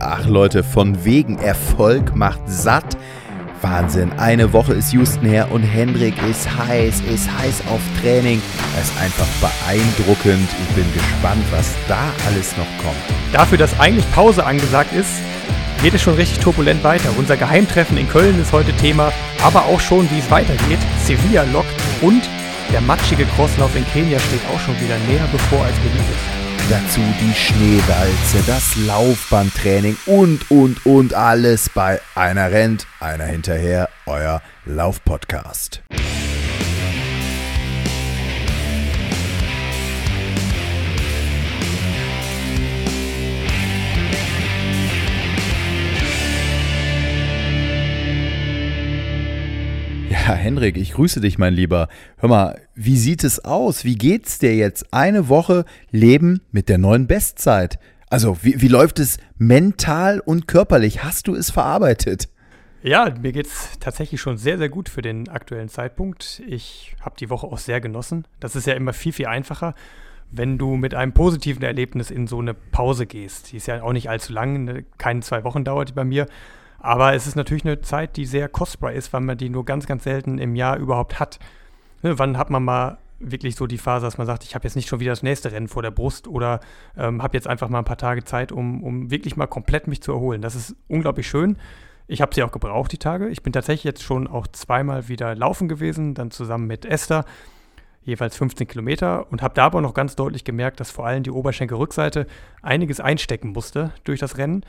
Ach Leute, von wegen Erfolg macht satt. Wahnsinn, eine Woche ist Houston her und Hendrik ist heiß, ist heiß auf Training. Er ist einfach beeindruckend. Ich bin gespannt, was da alles noch kommt. Dafür, dass eigentlich Pause angesagt ist, geht es schon richtig turbulent weiter. Unser Geheimtreffen in Köln ist heute Thema, aber auch schon, wie es weitergeht. Sevilla lockt und der matschige Crosslauf in Kenia steht auch schon wieder näher bevor als beliebt ist. Dazu die Schneewalze, das Laufbandtraining und, und, und alles bei Einer rennt, einer hinterher, euer Laufpodcast. Ja, Henrik, ich grüße dich, mein Lieber. Hör mal, wie sieht es aus? Wie geht's dir jetzt? Eine Woche Leben mit der neuen Bestzeit. Also, wie, wie läuft es mental und körperlich? Hast du es verarbeitet? Ja, mir geht es tatsächlich schon sehr, sehr gut für den aktuellen Zeitpunkt. Ich habe die Woche auch sehr genossen. Das ist ja immer viel, viel einfacher, wenn du mit einem positiven Erlebnis in so eine Pause gehst. Die ist ja auch nicht allzu lang, ne? keine zwei Wochen dauert die bei mir. Aber es ist natürlich eine Zeit, die sehr kostbar ist, weil man die nur ganz, ganz selten im Jahr überhaupt hat. Ne, wann hat man mal wirklich so die Phase, dass man sagt, ich habe jetzt nicht schon wieder das nächste Rennen vor der Brust oder ähm, habe jetzt einfach mal ein paar Tage Zeit, um, um wirklich mal komplett mich zu erholen. Das ist unglaublich schön. Ich habe sie auch gebraucht, die Tage. Ich bin tatsächlich jetzt schon auch zweimal wieder laufen gewesen, dann zusammen mit Esther, jeweils 15 Kilometer und habe da aber noch ganz deutlich gemerkt, dass vor allem die Oberschenkelrückseite einiges einstecken musste durch das Rennen.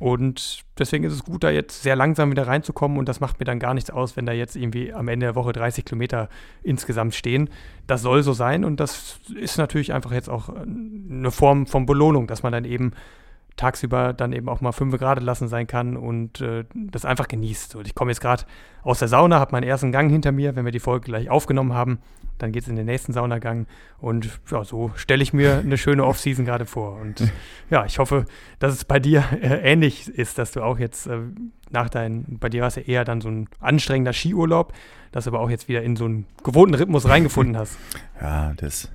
Und deswegen ist es gut, da jetzt sehr langsam wieder reinzukommen und das macht mir dann gar nichts aus, wenn da jetzt irgendwie am Ende der Woche 30 Kilometer insgesamt stehen. Das soll so sein und das ist natürlich einfach jetzt auch eine Form von Belohnung, dass man dann eben tagsüber dann eben auch mal fünf Grad lassen sein kann und äh, das einfach genießt. Und ich komme jetzt gerade aus der Sauna, habe meinen ersten Gang hinter mir, wenn wir die Folge gleich aufgenommen haben dann geht es in den nächsten Saunagang und ja, so stelle ich mir eine schöne Offseason gerade vor. Und ja, ich hoffe, dass es bei dir äh, ähnlich ist, dass du auch jetzt äh, nach deinem, bei dir war es ja eher dann so ein anstrengender Skiurlaub, dass du aber auch jetzt wieder in so einen gewohnten Rhythmus reingefunden hast. Ja, das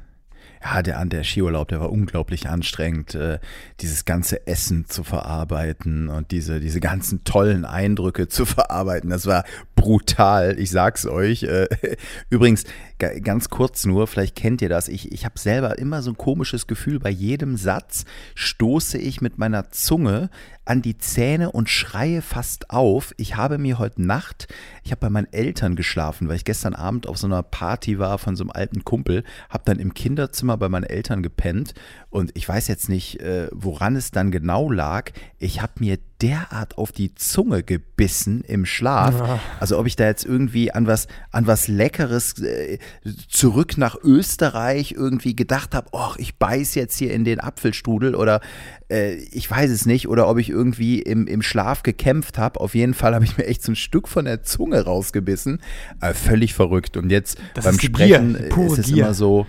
ja, der, der Skiurlaub, der war unglaublich anstrengend, äh, dieses ganze Essen zu verarbeiten und diese, diese ganzen tollen Eindrücke zu verarbeiten. Das war brutal, ich sag's euch. Äh, übrigens, ganz kurz nur, vielleicht kennt ihr das, ich, ich habe selber immer so ein komisches Gefühl, bei jedem Satz stoße ich mit meiner Zunge an die Zähne und schreie fast auf. Ich habe mir heute Nacht, ich habe bei meinen Eltern geschlafen, weil ich gestern Abend auf so einer Party war von so einem alten Kumpel, habe dann im Kinderzimmer bei meinen Eltern gepennt und ich weiß jetzt nicht, äh, woran es dann genau lag. Ich habe mir derart auf die Zunge gebissen im Schlaf. Ja. Also ob ich da jetzt irgendwie an was, an was Leckeres äh, zurück nach Österreich irgendwie gedacht habe, oh, ich beiß jetzt hier in den Apfelstrudel oder äh, ich weiß es nicht, oder ob ich irgendwie im, im Schlaf gekämpft habe. Auf jeden Fall habe ich mir echt so ein Stück von der Zunge rausgebissen. Äh, völlig verrückt. Und jetzt das beim Sprechen Gier, ist es Gier. immer so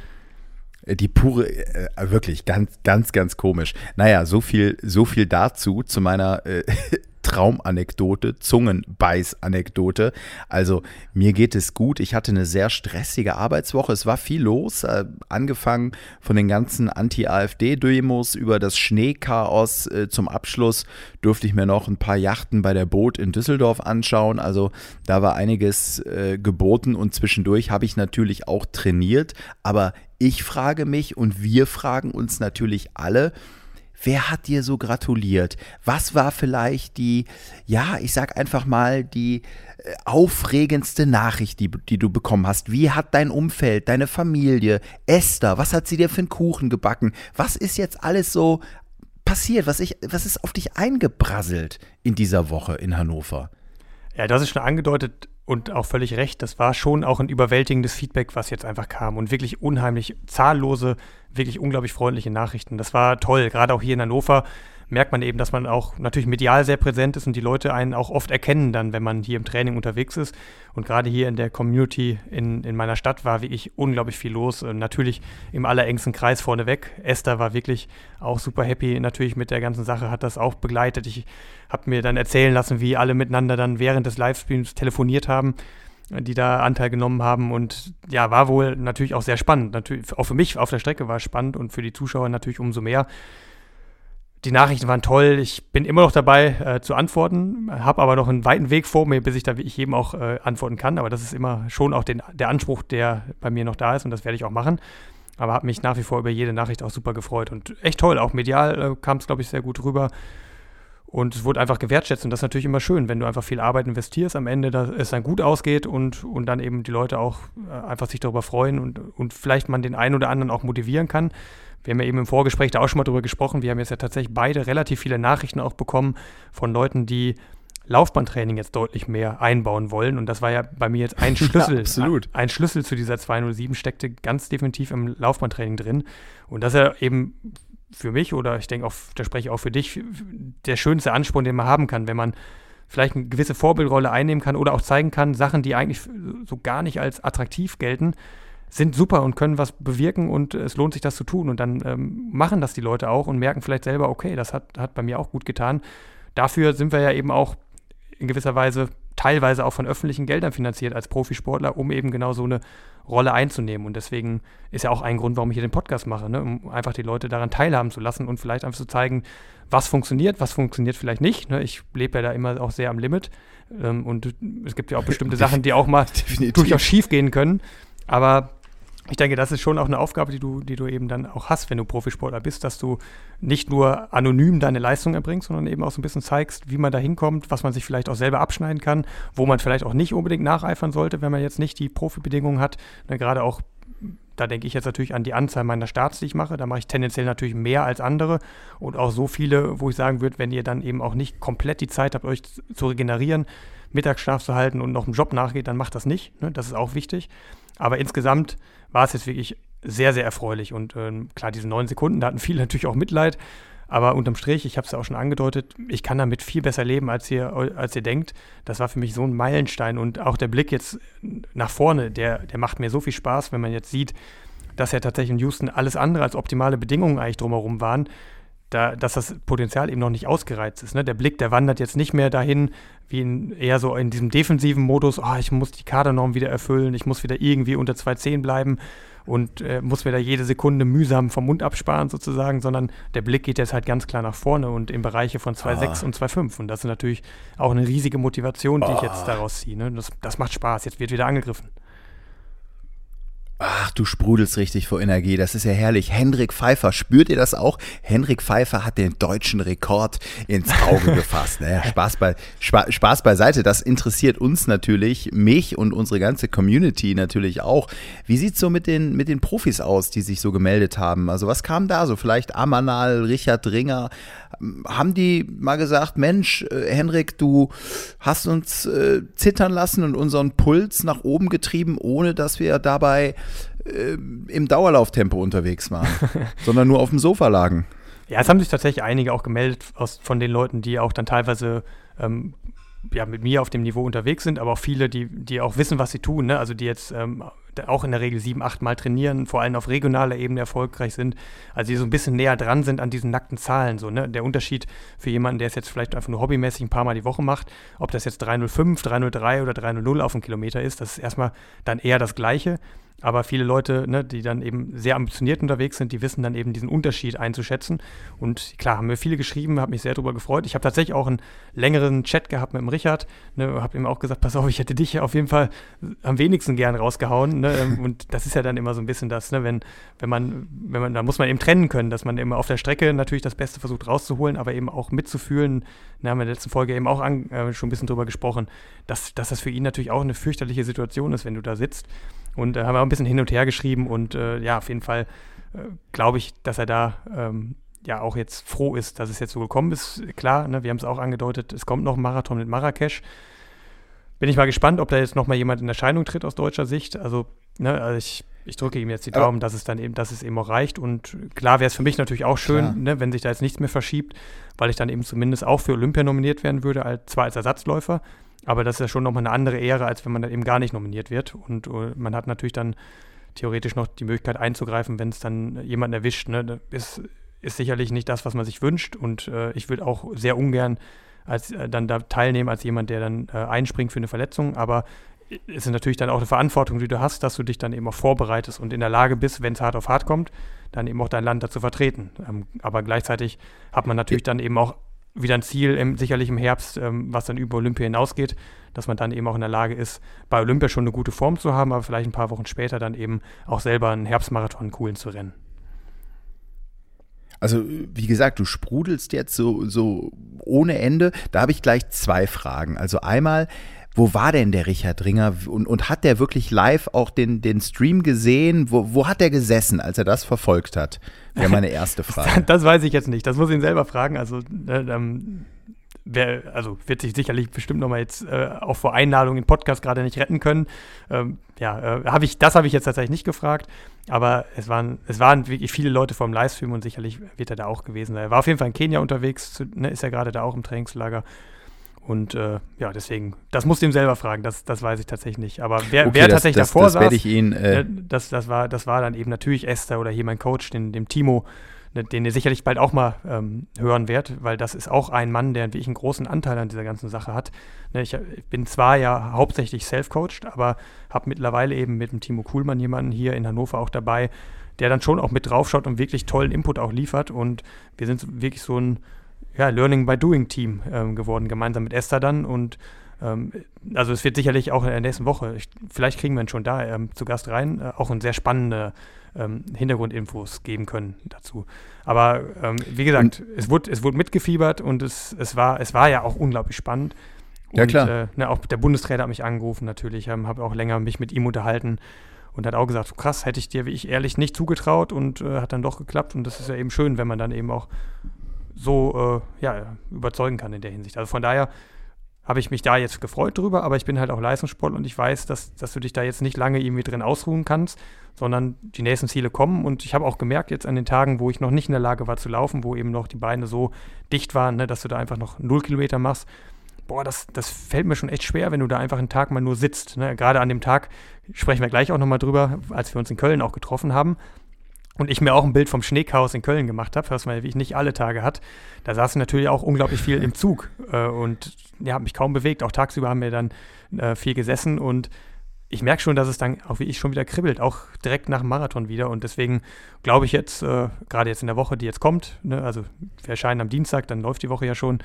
die pure, äh, wirklich ganz, ganz, ganz komisch. Naja, so viel, so viel dazu, zu meiner äh, Traumanekdote, Zungenbeißanekdote. Also mir geht es gut. Ich hatte eine sehr stressige Arbeitswoche. Es war viel los, äh, angefangen von den ganzen Anti-AfD-Demos über das Schneechaos. Äh, zum Abschluss durfte ich mir noch ein paar Yachten bei der Boot in Düsseldorf anschauen. Also da war einiges äh, geboten und zwischendurch habe ich natürlich auch trainiert. Aber ich frage mich und wir fragen uns natürlich alle, Wer hat dir so gratuliert? Was war vielleicht die, ja, ich sag einfach mal, die äh, aufregendste Nachricht, die, die du bekommen hast? Wie hat dein Umfeld, deine Familie, Esther, was hat sie dir für einen Kuchen gebacken? Was ist jetzt alles so passiert? Was, ich, was ist auf dich eingebrasselt in dieser Woche in Hannover? Ja, das ist schon angedeutet und auch völlig recht. Das war schon auch ein überwältigendes Feedback, was jetzt einfach kam und wirklich unheimlich zahllose, wirklich unglaublich freundliche Nachrichten. Das war toll, gerade auch hier in Hannover merkt man eben, dass man auch natürlich medial sehr präsent ist und die Leute einen auch oft erkennen dann, wenn man hier im Training unterwegs ist. Und gerade hier in der Community in, in meiner Stadt war wirklich unglaublich viel los. Und natürlich im allerengsten Kreis vorneweg. Esther war wirklich auch super happy natürlich mit der ganzen Sache, hat das auch begleitet. Ich habe mir dann erzählen lassen, wie alle miteinander dann während des Livestreams telefoniert haben die da Anteil genommen haben. Und ja, war wohl natürlich auch sehr spannend. Natürlich, auch für mich auf der Strecke war es spannend und für die Zuschauer natürlich umso mehr die Nachrichten waren toll. Ich bin immer noch dabei äh, zu antworten, habe aber noch einen weiten Weg vor mir, bis ich da wie ich jedem auch äh, antworten kann. Aber das ist immer schon auch den, der Anspruch, der bei mir noch da ist und das werde ich auch machen. Aber habe mich nach wie vor über jede Nachricht auch super gefreut und echt toll. Auch medial äh, kam es, glaube ich, sehr gut rüber. Und es wurde einfach gewertschätzt und das ist natürlich immer schön, wenn du einfach viel Arbeit investierst, am Ende dass es dann gut ausgeht und, und dann eben die Leute auch äh, einfach sich darüber freuen und, und vielleicht man den einen oder anderen auch motivieren kann. Wir haben ja eben im Vorgespräch da auch schon mal drüber gesprochen. Wir haben jetzt ja tatsächlich beide relativ viele Nachrichten auch bekommen von Leuten, die Laufbahntraining jetzt deutlich mehr einbauen wollen. Und das war ja bei mir jetzt ein Schlüssel. Ja, absolut. Ein, ein Schlüssel zu dieser 207 steckte ganz definitiv im Laufbahntraining drin. Und das ist ja eben für mich oder ich denke auch, da spreche ich auch für dich, der schönste Ansporn, den man haben kann, wenn man vielleicht eine gewisse Vorbildrolle einnehmen kann oder auch zeigen kann, Sachen, die eigentlich so gar nicht als attraktiv gelten, sind super und können was bewirken und es lohnt sich, das zu tun. Und dann ähm, machen das die Leute auch und merken vielleicht selber, okay, das hat, hat bei mir auch gut getan. Dafür sind wir ja eben auch in gewisser Weise teilweise auch von öffentlichen Geldern finanziert als Profisportler, um eben genau so eine Rolle einzunehmen. Und deswegen ist ja auch ein Grund, warum ich hier den Podcast mache, ne? um einfach die Leute daran teilhaben zu lassen und vielleicht einfach zu zeigen, was funktioniert, was funktioniert vielleicht nicht. Ne? Ich lebe ja da immer auch sehr am Limit. Ähm, und es gibt ja auch bestimmte Sachen, die auch mal Definitiv. durchaus schief gehen können. Aber ich denke, das ist schon auch eine Aufgabe, die du, die du eben dann auch hast, wenn du Profisportler bist, dass du nicht nur anonym deine Leistung erbringst, sondern eben auch so ein bisschen zeigst, wie man da hinkommt, was man sich vielleicht auch selber abschneiden kann, wo man vielleicht auch nicht unbedingt nacheifern sollte, wenn man jetzt nicht die Profibedingungen hat. Ne, gerade auch, da denke ich jetzt natürlich an die Anzahl meiner Starts, die ich mache. Da mache ich tendenziell natürlich mehr als andere und auch so viele, wo ich sagen würde, wenn ihr dann eben auch nicht komplett die Zeit habt, euch zu regenerieren, Mittagsschlaf zu halten und noch einem Job nachgeht, dann macht das nicht. Ne? Das ist auch wichtig. Aber insgesamt war es jetzt wirklich sehr, sehr erfreulich. Und ähm, klar, diese neun Sekunden, da hatten viele natürlich auch Mitleid. Aber unterm Strich, ich habe es ja auch schon angedeutet, ich kann damit viel besser leben, als ihr, als ihr denkt. Das war für mich so ein Meilenstein. Und auch der Blick jetzt nach vorne, der, der macht mir so viel Spaß, wenn man jetzt sieht, dass ja tatsächlich in Houston alles andere als optimale Bedingungen eigentlich drumherum waren da, dass das Potenzial eben noch nicht ausgereizt ist. Ne? Der Blick, der wandert jetzt nicht mehr dahin, wie in, eher so in diesem defensiven Modus, oh, ich muss die Kadernorm wieder erfüllen, ich muss wieder irgendwie unter 2,10 bleiben und äh, muss mir da jede Sekunde mühsam vom Mund absparen sozusagen, sondern der Blick geht jetzt halt ganz klar nach vorne und in Bereiche von 2,6 oh. und 2,5 und das ist natürlich auch eine riesige Motivation, die oh. ich jetzt daraus ziehe. Ne? Das, das macht Spaß, jetzt wird wieder angegriffen. Ach, du sprudelst richtig vor Energie. Das ist ja herrlich. Hendrik Pfeiffer, spürt ihr das auch? Hendrik Pfeiffer hat den deutschen Rekord ins Auge gefasst. Naja, Spaß, bei, Spa, Spaß beiseite. Das interessiert uns natürlich, mich und unsere ganze Community natürlich auch. Wie sieht's so mit den, mit den Profis aus, die sich so gemeldet haben? Also was kam da so? Vielleicht Amanal, Richard Ringer. Haben die mal gesagt, Mensch, äh, Henrik, du hast uns äh, zittern lassen und unseren Puls nach oben getrieben, ohne dass wir dabei äh, im Dauerlauftempo unterwegs waren, sondern nur auf dem Sofa lagen. Ja, es haben sich tatsächlich einige auch gemeldet aus, von den Leuten, die auch dann teilweise ähm, ja, mit mir auf dem Niveau unterwegs sind, aber auch viele, die, die auch wissen, was sie tun, ne? also die jetzt ähm, auch in der Regel sieben, acht Mal trainieren, vor allem auf regionaler Ebene erfolgreich sind, also die so ein bisschen näher dran sind an diesen nackten Zahlen. So, ne? Der Unterschied für jemanden, der es jetzt vielleicht einfach nur hobbymäßig ein paar Mal die Woche macht, ob das jetzt 305, 303 oder 300 auf dem Kilometer ist, das ist erstmal dann eher das Gleiche. Aber viele Leute, ne, die dann eben sehr ambitioniert unterwegs sind, die wissen dann eben diesen Unterschied einzuschätzen. Und klar, haben mir viele geschrieben, habe mich sehr darüber gefreut. Ich habe tatsächlich auch einen längeren Chat gehabt mit dem Richard, ne, habe ihm auch gesagt, pass auf, ich hätte dich auf jeden Fall am wenigsten gern rausgehauen. Ne, ähm, und das ist ja dann immer so ein bisschen das, ne, wenn, wenn man, wenn man, da muss man eben trennen können, dass man immer auf der Strecke natürlich das Beste versucht rauszuholen, aber eben auch mitzufühlen. Da haben wir in der letzten Folge eben auch an, äh, schon ein bisschen drüber gesprochen, dass, dass das für ihn natürlich auch eine fürchterliche Situation ist, wenn du da sitzt. Und äh, haben wir auch ein bisschen hin und her geschrieben und äh, ja, auf jeden Fall äh, glaube ich, dass er da ähm, ja auch jetzt froh ist, dass es jetzt so gekommen ist. Klar, ne, wir haben es auch angedeutet, es kommt noch ein Marathon mit Marrakesch. Bin ich mal gespannt, ob da jetzt noch mal jemand in Erscheinung tritt aus deutscher Sicht. Also, ne, also ich, ich drücke ihm jetzt die Daumen, dass es dann eben, dass es eben auch reicht. Und klar wäre es für mich natürlich auch schön, ne, wenn sich da jetzt nichts mehr verschiebt, weil ich dann eben zumindest auch für Olympia nominiert werden würde, als, zwar als Ersatzläufer, aber das ist ja schon nochmal eine andere Ehre, als wenn man dann eben gar nicht nominiert wird. Und uh, man hat natürlich dann theoretisch noch die Möglichkeit einzugreifen, wenn es dann jemanden erwischt. Ne? Das ist, ist sicherlich nicht das, was man sich wünscht. Und äh, ich würde auch sehr ungern als, äh, dann da teilnehmen als jemand, der dann äh, einspringt für eine Verletzung. Aber es ist natürlich dann auch eine Verantwortung, die du hast, dass du dich dann eben auch vorbereitest und in der Lage bist, wenn es hart auf hart kommt, dann eben auch dein Land dazu vertreten. Ähm, aber gleichzeitig hat man natürlich dann eben auch wieder ein Ziel, im, sicherlich im Herbst, ähm, was dann über Olympia hinausgeht, dass man dann eben auch in der Lage ist, bei Olympia schon eine gute Form zu haben, aber vielleicht ein paar Wochen später dann eben auch selber einen Herbstmarathon coolen zu rennen. Also, wie gesagt, du sprudelst jetzt so, so ohne Ende. Da habe ich gleich zwei Fragen. Also einmal, wo war denn der Richard Ringer und, und hat der wirklich live auch den, den Stream gesehen? Wo, wo hat er gesessen, als er das verfolgt hat? Wäre meine erste Frage. das weiß ich jetzt nicht. Das muss ich ihn selber fragen. Also, äh, ähm, wer, also wird sich sicherlich bestimmt nochmal jetzt äh, auch vor Einladung in Podcast gerade nicht retten können. Ähm, ja, äh, habe ich, das habe ich jetzt tatsächlich nicht gefragt, aber es waren, es waren wirklich viele Leute vom Livestream und sicherlich wird er da auch gewesen sein. Er war auf jeden Fall in Kenia unterwegs, zu, ne, ist ja gerade da auch im Trainingslager. Und äh, ja, deswegen, das musst du ihm selber fragen, das, das weiß ich tatsächlich nicht. Aber wer, okay, wer das, tatsächlich das, davor das saß, ihn, äh ne, das, das, war, das war dann eben natürlich Esther oder hier mein Coach, den, dem Timo, den ihr sicherlich bald auch mal ähm, hören werdet, weil das ist auch ein Mann, der wirklich einen großen Anteil an dieser ganzen Sache hat. Ne, ich, ich, bin zwar ja hauptsächlich self-coached, aber habe mittlerweile eben mit dem Timo Kuhlmann jemanden hier in Hannover auch dabei, der dann schon auch mit draufschaut und wirklich tollen Input auch liefert. Und wir sind wirklich so ein ja, Learning by Doing Team ähm, geworden, gemeinsam mit Esther dann. Und also es wird sicherlich auch in der nächsten Woche, ich, vielleicht kriegen wir ihn schon da ähm, zu Gast rein, äh, auch ein sehr spannender ähm, Hintergrundinfos geben können dazu. Aber ähm, wie gesagt, es wurde, es wurde mitgefiebert und es, es, war, es war ja auch unglaublich spannend. Und, ja, klar. Äh, ne, auch der Bundestrainer hat mich angerufen natürlich, ähm, habe auch länger mich mit ihm unterhalten und hat auch gesagt, krass, hätte ich dir wie ich ehrlich nicht zugetraut und äh, hat dann doch geklappt und das ist ja eben schön, wenn man dann eben auch so äh, ja, überzeugen kann in der Hinsicht. Also von daher habe ich mich da jetzt gefreut drüber, aber ich bin halt auch Leistungssportler und ich weiß, dass, dass du dich da jetzt nicht lange irgendwie drin ausruhen kannst, sondern die nächsten Ziele kommen. Und ich habe auch gemerkt, jetzt an den Tagen, wo ich noch nicht in der Lage war zu laufen, wo eben noch die Beine so dicht waren, ne, dass du da einfach noch null Kilometer machst. Boah, das, das fällt mir schon echt schwer, wenn du da einfach einen Tag mal nur sitzt. Ne? Gerade an dem Tag sprechen wir gleich auch nochmal drüber, als wir uns in Köln auch getroffen haben und ich mir auch ein Bild vom Schneechaos in Köln gemacht habe, was man wie ich nicht alle Tage hat, da saß ich natürlich auch unglaublich viel im Zug äh, und ja, habe mich kaum bewegt. Auch tagsüber haben wir dann äh, viel gesessen und ich merke schon, dass es dann auch wie ich schon wieder kribbelt, auch direkt nach dem Marathon wieder. Und deswegen glaube ich jetzt, äh, gerade jetzt in der Woche, die jetzt kommt, ne, also wir erscheinen am Dienstag, dann läuft die Woche ja schon,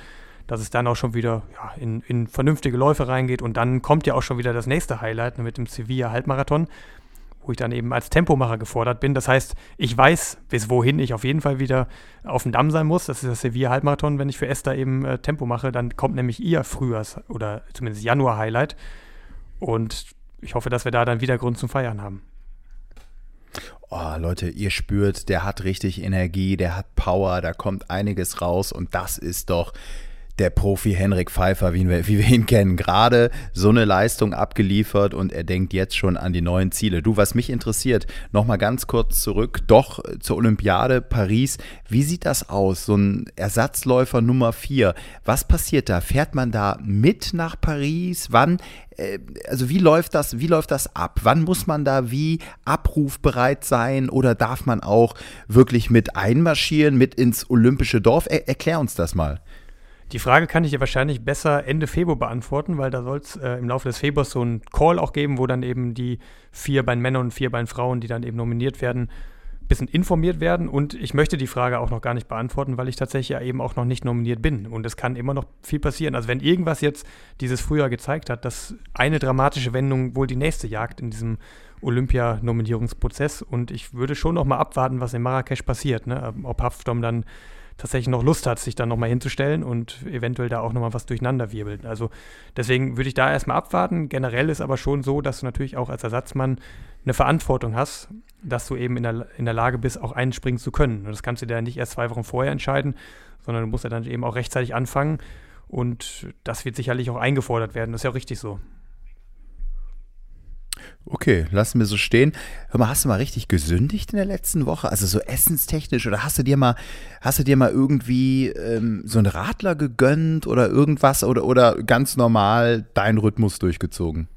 dass es dann auch schon wieder ja, in, in, vernünftige Läufe reingeht. Und dann kommt ja auch schon wieder das nächste Highlight ne, mit dem Sevilla Halbmarathon wo ich dann eben als Tempomacher gefordert bin. Das heißt, ich weiß, bis wohin ich auf jeden Fall wieder auf dem Damm sein muss. Das ist das Sevilla-Halbmarathon. Wenn ich für Esther eben äh, Tempo mache, dann kommt nämlich ihr Frühjahrs- oder zumindest Januar-Highlight. Und ich hoffe, dass wir da dann wieder Grund zum Feiern haben. Oh, Leute, ihr spürt, der hat richtig Energie, der hat Power, da kommt einiges raus und das ist doch der Profi Henrik Pfeiffer, wie wir, wie wir ihn kennen, gerade so eine Leistung abgeliefert und er denkt jetzt schon an die neuen Ziele. Du, was mich interessiert, nochmal ganz kurz zurück, doch zur Olympiade Paris. Wie sieht das aus? So ein Ersatzläufer Nummer 4. Was passiert da? Fährt man da mit nach Paris? Wann? Äh, also wie läuft das, wie läuft das ab? Wann muss man da wie abrufbereit sein oder darf man auch wirklich mit einmarschieren, mit ins olympische Dorf? Er, erklär uns das mal. Die Frage kann ich dir wahrscheinlich besser Ende Februar beantworten, weil da soll es äh, im Laufe des Februars so einen Call auch geben, wo dann eben die vier bei Männern und vier bei Frauen, die dann eben nominiert werden, ein bisschen informiert werden. Und ich möchte die Frage auch noch gar nicht beantworten, weil ich tatsächlich ja eben auch noch nicht nominiert bin. Und es kann immer noch viel passieren. Also wenn irgendwas jetzt dieses Frühjahr gezeigt hat, dass eine dramatische Wendung wohl die nächste jagt in diesem Olympia-Nominierungsprozess. Und ich würde schon noch mal abwarten, was in Marrakesch passiert. Ne? Ob Haftom dann tatsächlich noch Lust hat, sich dann nochmal hinzustellen und eventuell da auch nochmal was durcheinander wirbelt. Also deswegen würde ich da erstmal abwarten. Generell ist aber schon so, dass du natürlich auch als Ersatzmann eine Verantwortung hast, dass du eben in der, in der Lage bist, auch einspringen zu können. Und das kannst du dir nicht erst zwei Wochen vorher entscheiden, sondern du musst ja dann eben auch rechtzeitig anfangen. Und das wird sicherlich auch eingefordert werden. Das ist ja auch richtig so. Okay, lassen wir so stehen. Hör mal, hast du mal richtig gesündigt in der letzten Woche? Also so essenstechnisch oder hast du dir mal, hast du dir mal irgendwie ähm, so einen Radler gegönnt oder irgendwas oder, oder ganz normal deinen Rhythmus durchgezogen?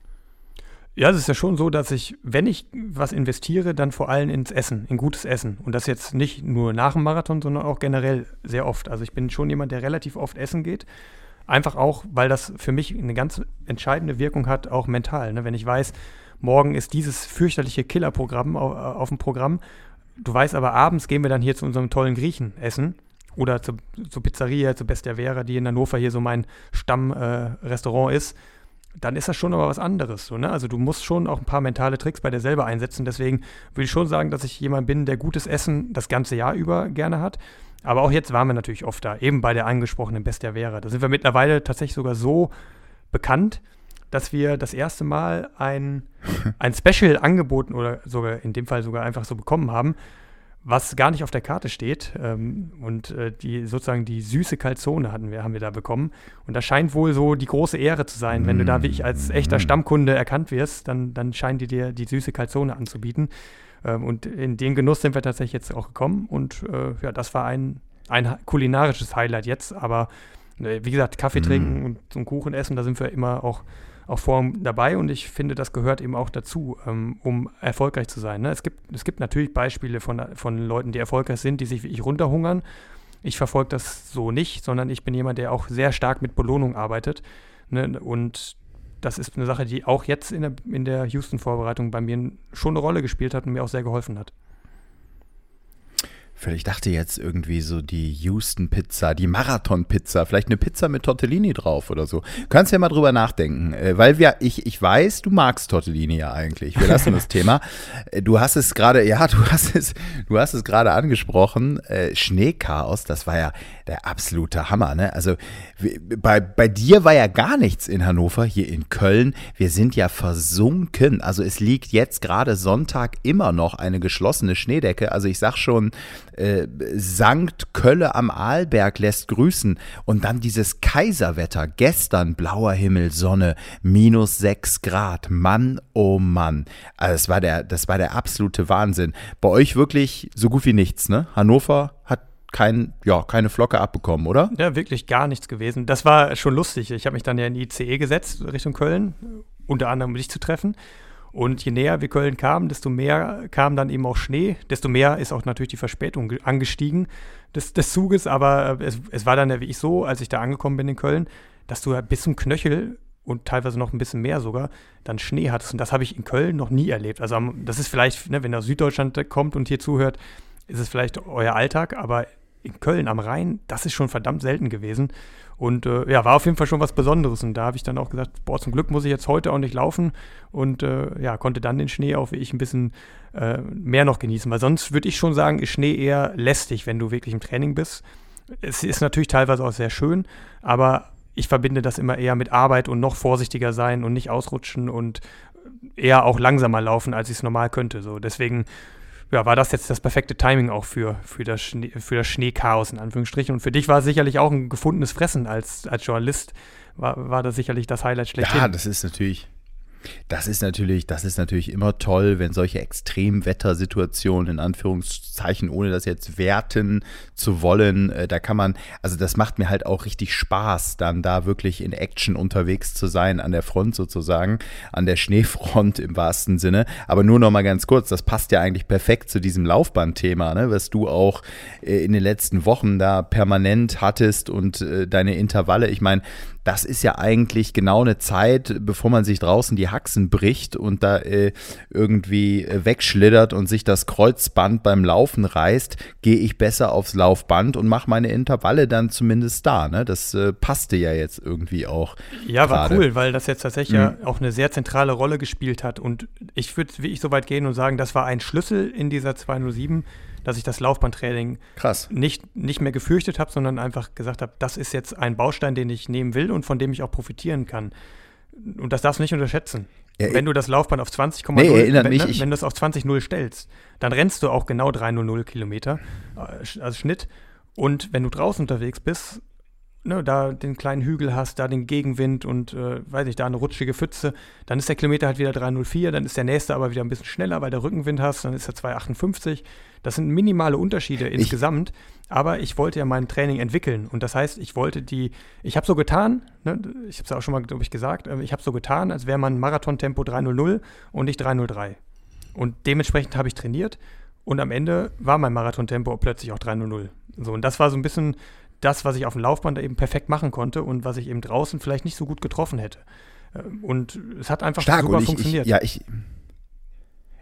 Ja, es ist ja schon so, dass ich, wenn ich was investiere, dann vor allem ins Essen, in gutes Essen. Und das jetzt nicht nur nach dem Marathon, sondern auch generell sehr oft. Also ich bin schon jemand, der relativ oft essen geht. Einfach auch, weil das für mich eine ganz entscheidende Wirkung hat, auch mental. Ne? Wenn ich weiß, morgen ist dieses fürchterliche Killerprogramm auf, auf dem Programm, du weißt aber, abends gehen wir dann hier zu unserem tollen Griechen essen oder zu, zur Pizzeria, zu Bestia Vera, die in Hannover hier so mein Stammrestaurant äh, ist, dann ist das schon aber was anderes. So, ne? Also du musst schon auch ein paar mentale Tricks bei dir selber einsetzen. Deswegen würde ich schon sagen, dass ich jemand bin, der gutes Essen das ganze Jahr über gerne hat. Aber auch jetzt waren wir natürlich oft da, eben bei der angesprochenen Bestia Vera. Da sind wir mittlerweile tatsächlich sogar so bekannt, dass wir das erste Mal ein, ein Special angeboten oder sogar in dem Fall sogar einfach so bekommen haben, was gar nicht auf der Karte steht. Ähm, und äh, die sozusagen die süße Calzone hatten wir, haben wir da bekommen. Und das scheint wohl so die große Ehre zu sein. Wenn du da wirklich als echter mm. Stammkunde erkannt wirst, dann, dann scheinen die dir die süße Calzone anzubieten. Ähm, und in den Genuss sind wir tatsächlich jetzt auch gekommen. Und äh, ja, das war ein, ein kulinarisches Highlight jetzt. Aber äh, wie gesagt, Kaffee mm. trinken und so einen Kuchen essen, da sind wir immer auch auch Form dabei und ich finde, das gehört eben auch dazu, ähm, um erfolgreich zu sein. Ne? Es, gibt, es gibt natürlich Beispiele von, von Leuten, die erfolgreich sind, die sich wirklich runterhungern. Ich verfolge das so nicht, sondern ich bin jemand, der auch sehr stark mit Belohnung arbeitet. Ne? Und das ist eine Sache, die auch jetzt in der, in der Houston-Vorbereitung bei mir schon eine Rolle gespielt hat und mir auch sehr geholfen hat. Ich dachte jetzt irgendwie so die Houston Pizza, die Marathon Pizza, vielleicht eine Pizza mit Tortellini drauf oder so. Kannst ja mal drüber nachdenken, äh, weil wir, ich, ich weiß, du magst Tortellini ja eigentlich. Wir lassen das Thema. Äh, du hast es gerade, ja, du hast es, du hast es gerade angesprochen. Äh, Schneechaos, das war ja der absolute Hammer, ne? Also bei, bei dir war ja gar nichts in Hannover, hier in Köln. Wir sind ja versunken. Also es liegt jetzt gerade Sonntag immer noch eine geschlossene Schneedecke. Also ich sag schon, äh, Sankt Kölle am Arlberg lässt grüßen und dann dieses Kaiserwetter. Gestern blauer Himmel, Sonne, minus sechs Grad. Mann, oh Mann. Also das war der, das war der absolute Wahnsinn. Bei euch wirklich so gut wie nichts, ne? Hannover hat kein, ja, keine Flocke abbekommen, oder? Ja, wirklich gar nichts gewesen. Das war schon lustig. Ich habe mich dann ja in die ICE gesetzt, Richtung Köln, unter anderem um dich zu treffen. Und je näher wir Köln kamen, desto mehr kam dann eben auch Schnee, desto mehr ist auch natürlich die Verspätung angestiegen des, des Zuges. Aber es, es war dann ja wie ich so, als ich da angekommen bin in Köln, dass du bis zum Knöchel und teilweise noch ein bisschen mehr sogar, dann Schnee hattest. Und das habe ich in Köln noch nie erlebt. Also das ist vielleicht, ne, wenn er aus Süddeutschland kommt und hier zuhört, ist es vielleicht euer Alltag, aber in Köln am Rhein, das ist schon verdammt selten gewesen. Und äh, ja, war auf jeden Fall schon was Besonderes. Und da habe ich dann auch gesagt, boah, zum Glück muss ich jetzt heute auch nicht laufen. Und äh, ja, konnte dann den Schnee auch wie ich ein bisschen äh, mehr noch genießen. Weil sonst würde ich schon sagen, ist Schnee eher lästig, wenn du wirklich im Training bist. Es ist natürlich teilweise auch sehr schön, aber ich verbinde das immer eher mit Arbeit und noch vorsichtiger sein und nicht ausrutschen und eher auch langsamer laufen, als ich es normal könnte. So, deswegen ja, war das jetzt das perfekte Timing auch für, für, das, Schnee, für das Schneechaos in Anführungsstrichen. Und für dich war es sicherlich auch ein gefundenes Fressen als, als Journalist, war, war das sicherlich das Highlight schlechthin. Ja, das ist natürlich, das ist natürlich, das ist natürlich immer toll, wenn solche Extremwettersituationen in Anführungszeichen, ohne das jetzt werten zu wollen, äh, da kann man, also das macht mir halt auch richtig Spaß, dann da wirklich in Action unterwegs zu sein, an der Front sozusagen, an der Schneefront im wahrsten Sinne. Aber nur noch mal ganz kurz, das passt ja eigentlich perfekt zu diesem Laufbahnthema, ne, was du auch äh, in den letzten Wochen da permanent hattest und äh, deine Intervalle. Ich meine, das ist ja eigentlich genau eine Zeit, bevor man sich draußen die Haxen bricht und da äh, irgendwie äh, wegschlittert und sich das Kreuzband beim Laufen reißt, gehe ich besser aufs Laufband und mache meine Intervalle dann zumindest da. Ne? Das äh, passte ja jetzt irgendwie auch. Ja, war grade. cool, weil das jetzt tatsächlich mhm. ja auch eine sehr zentrale Rolle gespielt hat. Und ich würde wie ich so weit gehen und sagen, das war ein Schlüssel in dieser 207 dass ich das Laufbahntraining Krass. Nicht, nicht mehr gefürchtet habe, sondern einfach gesagt habe, das ist jetzt ein Baustein, den ich nehmen will und von dem ich auch profitieren kann. Und das darfst du nicht unterschätzen. Ja, wenn du das Laufband auf 20,0 nee, wenn, mich, wenn, wenn du es auf 20,0 stellst, dann rennst du auch genau 300 Kilometer äh, als Schnitt. Und wenn du draußen unterwegs bist, ne, da den kleinen Hügel hast, da den Gegenwind und, äh, weiß ich, da eine rutschige Pfütze, dann ist der Kilometer halt wieder 304, dann ist der nächste aber wieder ein bisschen schneller, weil der Rückenwind hast, dann ist er 258. Das sind minimale Unterschiede ich insgesamt, aber ich wollte ja mein Training entwickeln und das heißt, ich wollte die, ich habe so getan, ne, ich habe es auch schon mal, glaube ich, gesagt, äh, ich habe so getan, als wäre mein Marathontempo 300 und nicht 303. Und dementsprechend habe ich trainiert und am Ende war mein Marathontempo plötzlich auch 300. So, und das war so ein bisschen das, was ich auf dem Laufband eben perfekt machen konnte und was ich eben draußen vielleicht nicht so gut getroffen hätte. Ähm, und es hat einfach Stark, super ich, funktioniert. Ich, ja, ich,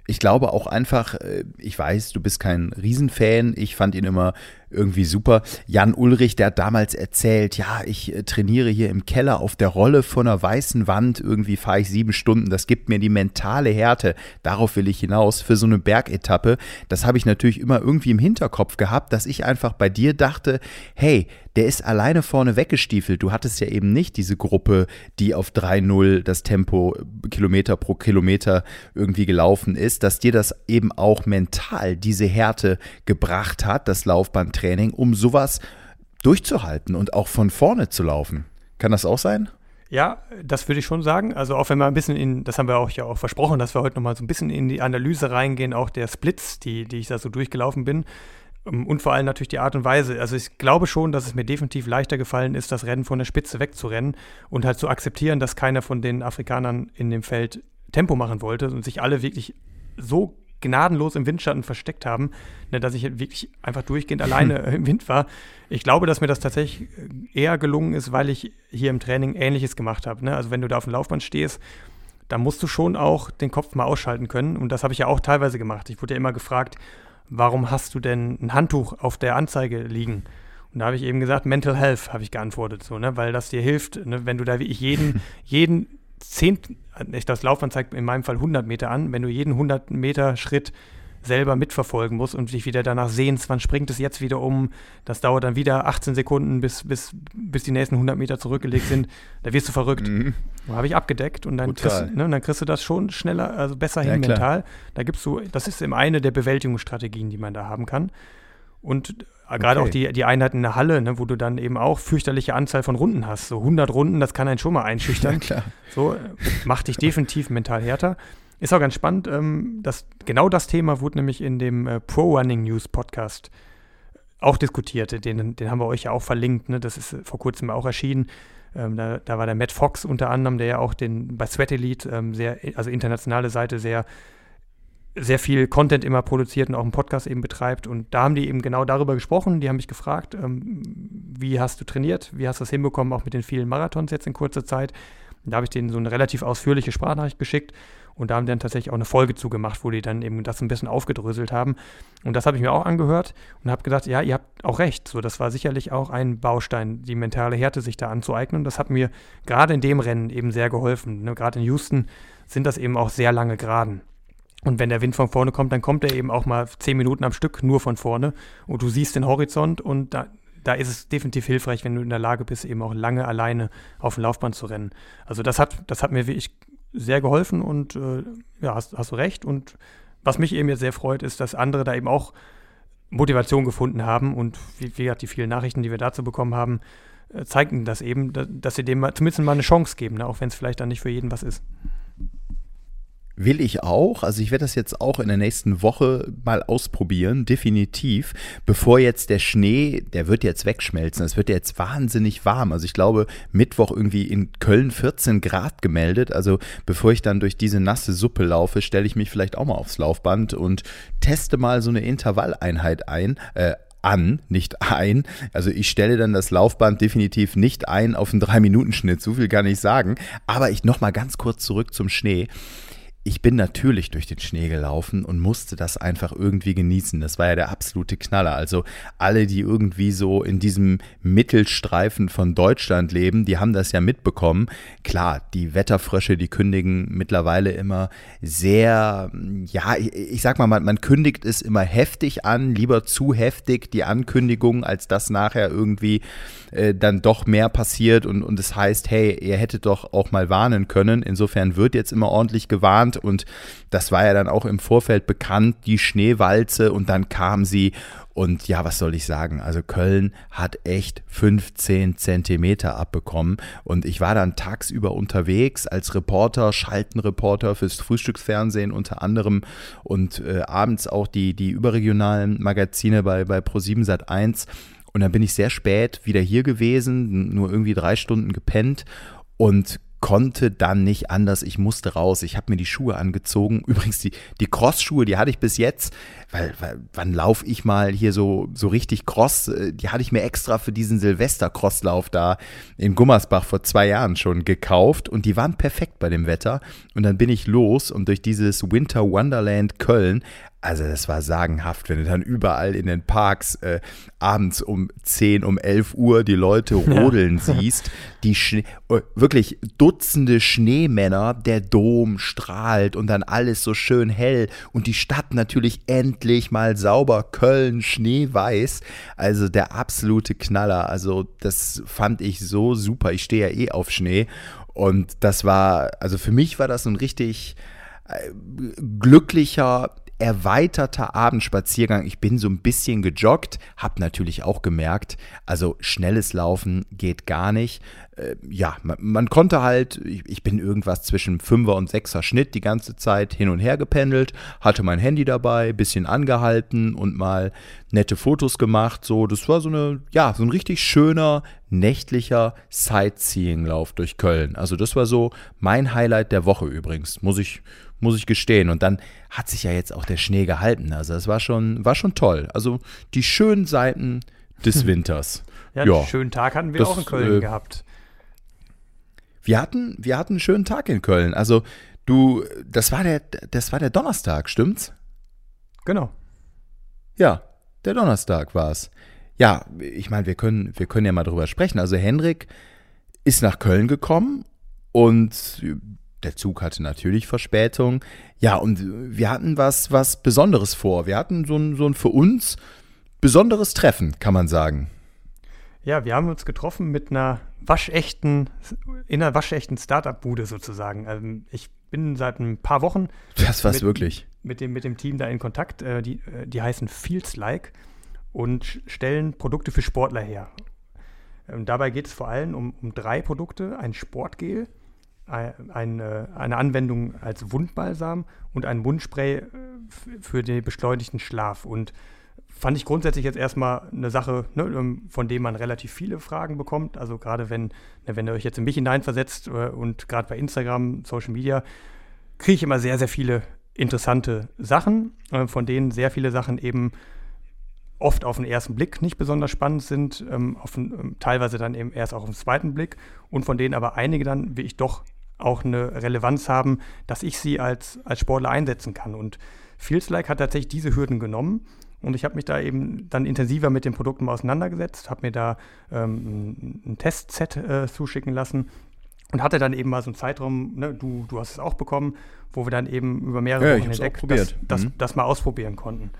ich glaube auch einfach, äh, ich weiß, du bist kein Riesenfan. Ich fand ihn immer irgendwie super. Jan Ulrich, der hat damals erzählt, ja, ich äh, trainiere hier im Keller auf der Rolle von einer weißen Wand. Irgendwie fahre ich sieben Stunden. Das gibt mir die mentale Härte. Darauf will ich hinaus für so eine Bergetappe. Das habe ich natürlich immer irgendwie im Hinterkopf gehabt, dass ich einfach bei dir dachte, hey, der ist alleine vorne weggestiefelt. Du hattest ja eben nicht diese Gruppe, die auf 3-0 das Tempo Kilometer pro Kilometer irgendwie gelaufen ist, dass dir das eben auch mental diese Härte gebracht hat, das Laufbahntraining, um sowas durchzuhalten und auch von vorne zu laufen. Kann das auch sein? Ja, das würde ich schon sagen. Also auch wenn wir ein bisschen in, das haben wir auch ja auch versprochen, dass wir heute nochmal so ein bisschen in die Analyse reingehen, auch der Splits, die, die ich da so durchgelaufen bin. Ähm, und vor allem natürlich die Art und Weise. Also ich glaube schon, dass es mir definitiv leichter gefallen ist, das Rennen von der Spitze wegzurennen und halt zu akzeptieren, dass keiner von den Afrikanern in dem Feld Tempo machen wollte und sich alle wirklich so gnadenlos im Windschatten versteckt haben, ne, dass ich wirklich einfach durchgehend alleine im Wind war. Ich glaube, dass mir das tatsächlich eher gelungen ist, weil ich hier im Training Ähnliches gemacht habe. Ne? Also wenn du da auf dem Laufband stehst, dann musst du schon auch den Kopf mal ausschalten können. Und das habe ich ja auch teilweise gemacht. Ich wurde ja immer gefragt, warum hast du denn ein Handtuch auf der Anzeige liegen? Und da habe ich eben gesagt, Mental Health, habe ich geantwortet, so, ne? weil das dir hilft, ne? wenn du da wie ich jeden, jeden zehn, das Laufband zeigt in meinem Fall 100 Meter an, wenn du jeden 100 Meter Schritt selber mitverfolgen musst und dich wieder danach sehnst, wann springt es jetzt wieder um, das dauert dann wieder 18 Sekunden, bis, bis, bis die nächsten 100 Meter zurückgelegt sind, da wirst du verrückt. Mhm. Habe ich abgedeckt und dann, kriegst, ne, dann kriegst du das schon schneller, also besser hin ja, mental. Da gibst du, das ist eben eine der Bewältigungsstrategien, die man da haben kann. Und äh, gerade okay. auch die, die Einheit in der Halle, ne, wo du dann eben auch fürchterliche Anzahl von Runden hast. So 100 Runden, das kann einen schon mal einschüchtern. Ja, klar. So, äh, macht dich definitiv mental härter. Ist auch ganz spannend. Ähm, das, genau das Thema wurde nämlich in dem äh, Pro Running News Podcast auch diskutiert. Den, den haben wir euch ja auch verlinkt. Ne? Das ist vor kurzem auch erschienen. Ähm, da, da, war der Matt Fox unter anderem, der ja auch den bei Sweat Elite ähm, sehr, also internationale Seite sehr sehr viel Content immer produziert und auch einen Podcast eben betreibt. Und da haben die eben genau darüber gesprochen. Die haben mich gefragt, ähm, wie hast du trainiert? Wie hast du das hinbekommen, auch mit den vielen Marathons jetzt in kurzer Zeit? da habe ich denen so eine relativ ausführliche Sprachnachricht geschickt und da haben die dann tatsächlich auch eine Folge zugemacht, wo die dann eben das ein bisschen aufgedröselt haben. Und das habe ich mir auch angehört und habe gedacht, ja, ihr habt auch recht. So, das war sicherlich auch ein Baustein, die mentale Härte sich da anzueignen. Und das hat mir gerade in dem Rennen eben sehr geholfen. Ne? Gerade in Houston sind das eben auch sehr lange Geraden. Und wenn der Wind von vorne kommt, dann kommt er eben auch mal zehn Minuten am Stück nur von vorne und du siehst den Horizont und da, da ist es definitiv hilfreich, wenn du in der Lage bist, eben auch lange alleine auf dem Laufband zu rennen. Also das hat, das hat mir wirklich sehr geholfen und äh, ja, hast, hast du recht. Und was mich eben jetzt sehr freut, ist, dass andere da eben auch Motivation gefunden haben und wie, wie gesagt, die vielen Nachrichten, die wir dazu bekommen haben, äh, zeigen das eben, dass, sie dem zumindest mal eine Chance geben, ne? auch wenn es vielleicht dann nicht für jeden was ist. Will ich auch. Also ich werde das jetzt auch in der nächsten Woche mal ausprobieren, definitiv. Bevor jetzt der Schnee, der wird jetzt wegschmelzen. Es wird jetzt wahnsinnig warm. Also ich glaube, Mittwoch irgendwie in Köln 14 Grad gemeldet. Also bevor ich dann durch diese nasse Suppe laufe, stelle ich mich vielleicht auch mal aufs Laufband und teste mal so eine Intervalleinheit ein. Äh, an, nicht ein. Also ich stelle dann das Laufband definitiv nicht ein auf einen 3-Minuten-Schnitt, so viel kann ich sagen. Aber ich nochmal ganz kurz zurück zum Schnee ich bin natürlich durch den Schnee gelaufen und musste das einfach irgendwie genießen. Das war ja der absolute Knaller. Also alle, die irgendwie so in diesem Mittelstreifen von Deutschland leben, die haben das ja mitbekommen. Klar, die Wetterfrösche, die kündigen mittlerweile immer sehr, ja, ich sag mal, man, man kündigt es immer heftig an, lieber zu heftig die Ankündigung, als dass nachher irgendwie äh, dann doch mehr passiert und, und es heißt, hey, ihr hättet doch auch mal warnen können. Insofern wird jetzt immer ordentlich gewarnt geplant und das war ja dann auch im Vorfeld bekannt, die Schneewalze und dann kam sie und ja, was soll ich sagen? Also Köln hat echt 15 Zentimeter abbekommen. Und ich war dann tagsüber unterwegs als Reporter, Schaltenreporter fürs Frühstücksfernsehen unter anderem und äh, abends auch die, die überregionalen Magazine bei, bei Pro7 Sat 1. Und dann bin ich sehr spät wieder hier gewesen, nur irgendwie drei Stunden gepennt und konnte dann nicht anders. Ich musste raus. Ich habe mir die Schuhe angezogen. Übrigens, die, die Cross-Schuhe, die hatte ich bis jetzt, weil, weil wann laufe ich mal hier so, so richtig Cross? Äh, die hatte ich mir extra für diesen Silvester-Crosslauf da in Gummersbach vor zwei Jahren schon gekauft und die waren perfekt bei dem Wetter. Und dann bin ich los und durch dieses Winter Wonderland Köln also das war sagenhaft, wenn du dann überall in den Parks äh, abends um 10, um 11 Uhr die Leute rodeln ja. siehst. Die Schnee, äh, wirklich Dutzende Schneemänner, der Dom strahlt und dann alles so schön hell und die Stadt natürlich endlich mal sauber, Köln schneeweiß. Also der absolute Knaller. Also das fand ich so super. Ich stehe ja eh auf Schnee und das war, also für mich war das ein richtig äh, glücklicher erweiterter Abendspaziergang. Ich bin so ein bisschen gejoggt, habe natürlich auch gemerkt, also schnelles Laufen geht gar nicht. Äh, ja, man, man, konnte halt, ich, ich, bin irgendwas zwischen 5er und 6er Schnitt die ganze Zeit hin und her gependelt, hatte mein Handy dabei, bisschen angehalten und mal nette Fotos gemacht. So, das war so eine, ja, so ein richtig schöner nächtlicher Sightseeing-Lauf durch Köln. Also das war so mein Highlight der Woche übrigens, muss ich, muss ich gestehen. Und dann hat sich ja jetzt auch der Schnee gehalten. Also es war schon, war schon toll. Also die schönen Seiten des Winters. ja, ja, einen schönen Tag hatten wir das, auch in Köln äh, gehabt. Wir hatten, wir hatten einen schönen Tag in Köln. Also du, das war der, das war der Donnerstag, stimmt's? Genau. Ja, der Donnerstag war es. Ja, ich meine, wir können, wir können ja mal drüber sprechen. Also Henrik ist nach Köln gekommen und der Zug hatte natürlich Verspätung. Ja, und wir hatten was, was Besonderes vor. Wir hatten so ein, so ein für uns besonderes Treffen, kann man sagen. Ja, wir haben uns getroffen mit einer waschechten, in einer waschechten Startup-Bude sozusagen. Also ich bin seit ein paar Wochen. Das war's mit, wirklich. Mit dem, mit dem Team da in Kontakt. Äh, die, äh, die heißen Feels Like und stellen Produkte für Sportler her. Ähm, dabei geht es vor allem um, um drei Produkte: ein Sportgel, eine, eine Anwendung als Wundbalsam und ein Mundspray äh, für den beschleunigten Schlaf. Und fand ich grundsätzlich jetzt erstmal eine Sache, ne, ähm, von der man relativ viele Fragen bekommt. Also gerade wenn, ne, wenn ihr euch jetzt in mich hineinversetzt äh, und gerade bei Instagram, Social Media, kriege ich immer sehr, sehr viele interessante Sachen, äh, von denen sehr viele Sachen eben oft auf den ersten Blick nicht besonders spannend sind, ähm, auf, ähm, teilweise dann eben erst auch auf den zweiten Blick und von denen aber einige dann, wie ich doch auch eine Relevanz haben, dass ich sie als, als Sportler einsetzen kann. Und Feels Like hat tatsächlich diese Hürden genommen und ich habe mich da eben dann intensiver mit den Produkten auseinandergesetzt, habe mir da ähm, ein Testset äh, zuschicken lassen und hatte dann eben mal so einen Zeitraum, ne, du, du hast es auch bekommen, wo wir dann eben über mehrere ja, Wochen hinweg das, das, mhm. das, mal ausprobieren konnten.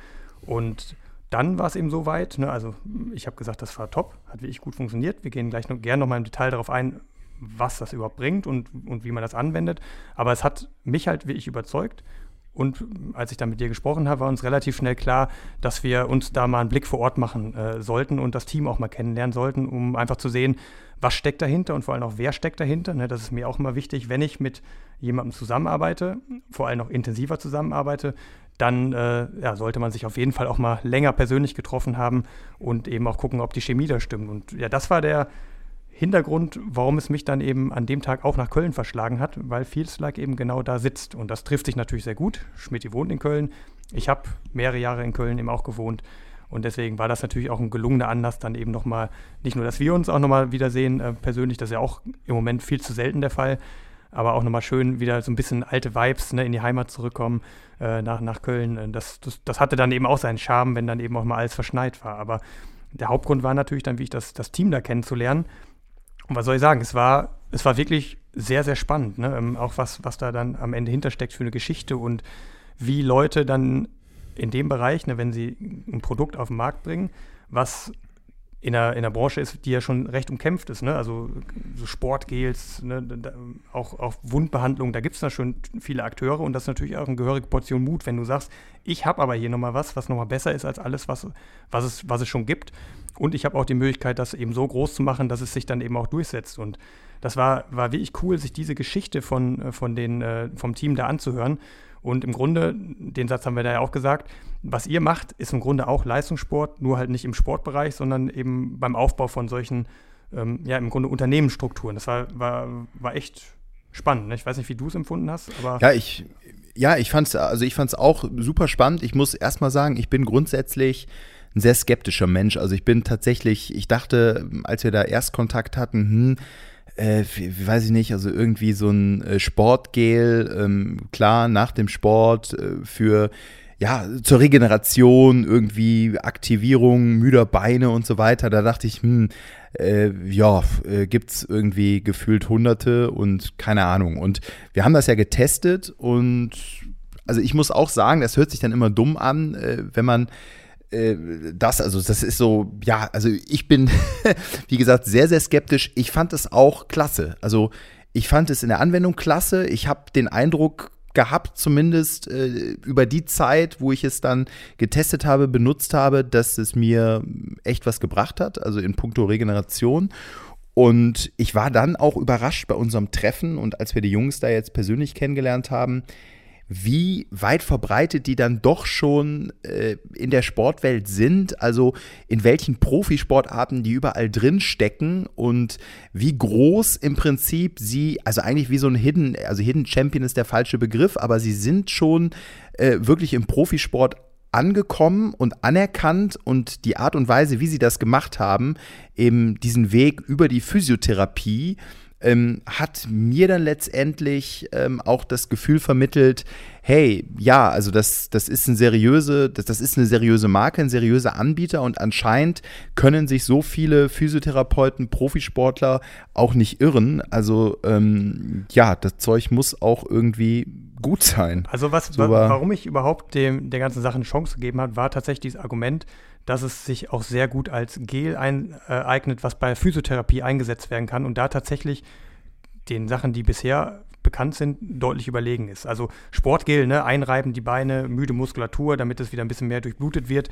Und dann war es eben so weit, ne, also ich habe gesagt, das war top, hat wirklich gut funktioniert. Wir gehen gleich noch gerne noch mal im Detail darauf ein, was das überhaupt bringt und, und wie man das anwendet. Aber es hat mich halt wirklich überzeugt. Und als ich da mit dir gesprochen habe, war uns relativ schnell klar, dass wir uns da mal einen Blick vor Ort machen äh, sollten und das Team auch mal kennenlernen sollten, um einfach zu sehen, was steckt dahinter und vor allem auch, wer steckt dahinter. Ne, das ist mir auch immer wichtig, wenn ich mit jemandem zusammenarbeite, vor allem noch intensiver zusammenarbeite, dann äh, ja, sollte man sich auf jeden Fall auch mal länger persönlich getroffen haben und eben auch gucken, ob die Chemie da stimmt. Und ja, das war der, Hintergrund, warum es mich dann eben an dem Tag auch nach Köln verschlagen hat, weil Feels Like eben genau da sitzt. Und das trifft sich natürlich sehr gut. Schmidt wohnt in Köln. Ich habe mehrere Jahre in Köln eben auch gewohnt. Und deswegen war das natürlich auch ein gelungener Anlass, dann eben nochmal, nicht nur, dass wir uns auch nochmal wiedersehen, äh, persönlich, das ist ja auch im Moment viel zu selten der Fall, aber auch nochmal schön wieder so ein bisschen alte Vibes ne, in die Heimat zurückkommen, äh, nach, nach Köln. Äh, das, das, das hatte dann eben auch seinen Charme, wenn dann eben auch mal alles verschneit war. Aber der Hauptgrund war natürlich dann, wie ich das, das Team da kennenzulernen und was soll ich sagen? Es war, es war wirklich sehr, sehr spannend. Ne? Ähm, auch was, was da dann am Ende hintersteckt für eine Geschichte und wie Leute dann in dem Bereich, ne, wenn sie ein Produkt auf den Markt bringen, was in einer, in einer Branche ist, die ja schon recht umkämpft ist. Ne? Also so Sportgels, ne? auch, auch Wundbehandlung, da gibt es da schon viele Akteure und das ist natürlich auch eine gehörige Portion Mut, wenn du sagst, ich habe aber hier nochmal was, was nochmal besser ist als alles, was, was, es, was es schon gibt. Und ich habe auch die Möglichkeit, das eben so groß zu machen, dass es sich dann eben auch durchsetzt. Und das war, war wirklich cool, sich diese Geschichte von, äh, von den, äh, vom Team da anzuhören. Und im Grunde, den Satz haben wir da ja auch gesagt, was ihr macht, ist im Grunde auch Leistungssport, nur halt nicht im Sportbereich, sondern eben beim Aufbau von solchen, ähm, ja, im Grunde Unternehmensstrukturen. Das war, war, war echt spannend. Ne? Ich weiß nicht, wie du es empfunden hast, aber. Ja, ich, ja, ich fand's, also ich fand's auch super spannend. Ich muss erstmal sagen, ich bin grundsätzlich ein sehr skeptischer Mensch. Also ich bin tatsächlich, ich dachte, als wir da erst Kontakt hatten, hm, äh, weiß ich nicht, also irgendwie so ein äh, Sportgel, ähm, klar, nach dem Sport äh, für ja, zur Regeneration, irgendwie Aktivierung müder Beine und so weiter. Da dachte ich, hm, äh, ja, äh, gibt's irgendwie gefühlt Hunderte und keine Ahnung. Und wir haben das ja getestet und also ich muss auch sagen, das hört sich dann immer dumm an, äh, wenn man das, also das ist so, ja, also ich bin, wie gesagt, sehr, sehr skeptisch. Ich fand es auch klasse. Also ich fand es in der Anwendung klasse. Ich habe den Eindruck gehabt, zumindest äh, über die Zeit, wo ich es dann getestet habe, benutzt habe, dass es mir echt was gebracht hat, also in puncto Regeneration. Und ich war dann auch überrascht bei unserem Treffen und als wir die Jungs da jetzt persönlich kennengelernt haben, wie weit verbreitet die dann doch schon äh, in der Sportwelt sind, also in welchen Profisportarten die überall drin stecken? Und wie groß im Prinzip sie, also eigentlich wie so ein Hidden, also Hidden Champion ist der falsche Begriff, aber sie sind schon äh, wirklich im Profisport angekommen und anerkannt und die Art und Weise, wie sie das gemacht haben, eben diesen Weg über die Physiotherapie, ähm, hat mir dann letztendlich ähm, auch das Gefühl vermittelt, hey, ja, also das, das ist ein seriöse, das, das ist eine seriöse Marke, ein seriöser Anbieter und anscheinend können sich so viele Physiotherapeuten, Profisportler auch nicht irren. Also ähm, ja, das Zeug muss auch irgendwie gut sein. Also was, so warum ich überhaupt dem, der ganzen Sache eine Chance gegeben habe, war tatsächlich dieses Argument, dass es sich auch sehr gut als Gel ein, äh, eignet, was bei Physiotherapie eingesetzt werden kann und da tatsächlich den Sachen, die bisher bekannt sind, deutlich überlegen ist. Also Sportgel, ne, einreiben die Beine, müde Muskulatur, damit es wieder ein bisschen mehr durchblutet wird,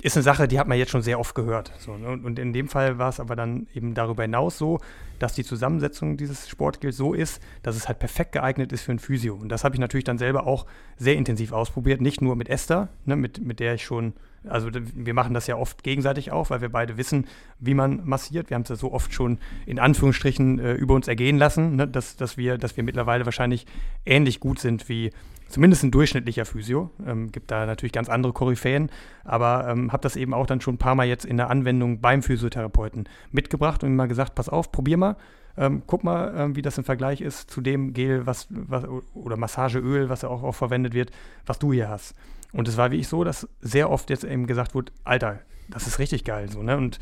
ist eine Sache, die hat man jetzt schon sehr oft gehört. So, ne? Und in dem Fall war es aber dann eben darüber hinaus so, dass die Zusammensetzung dieses Sportgels so ist, dass es halt perfekt geeignet ist für ein Physio. Und das habe ich natürlich dann selber auch sehr intensiv ausprobiert, nicht nur mit Esther, ne, mit, mit der ich schon also wir machen das ja oft gegenseitig auch, weil wir beide wissen, wie man massiert. Wir haben es ja so oft schon in Anführungsstrichen äh, über uns ergehen lassen, ne, dass, dass, wir, dass wir mittlerweile wahrscheinlich ähnlich gut sind wie zumindest ein durchschnittlicher Physio. Ähm, gibt da natürlich ganz andere Koryphäen, aber ähm, habe das eben auch dann schon ein paar Mal jetzt in der Anwendung beim Physiotherapeuten mitgebracht und ihm mal gesagt, pass auf, probier mal. Ähm, guck mal, ähm, wie das im Vergleich ist zu dem Gel, was, was oder Massageöl, was ja auch, auch verwendet wird, was du hier hast. Und es war wirklich so, dass sehr oft jetzt eben gesagt wurde, Alter, das ist richtig geil. So, ne? Und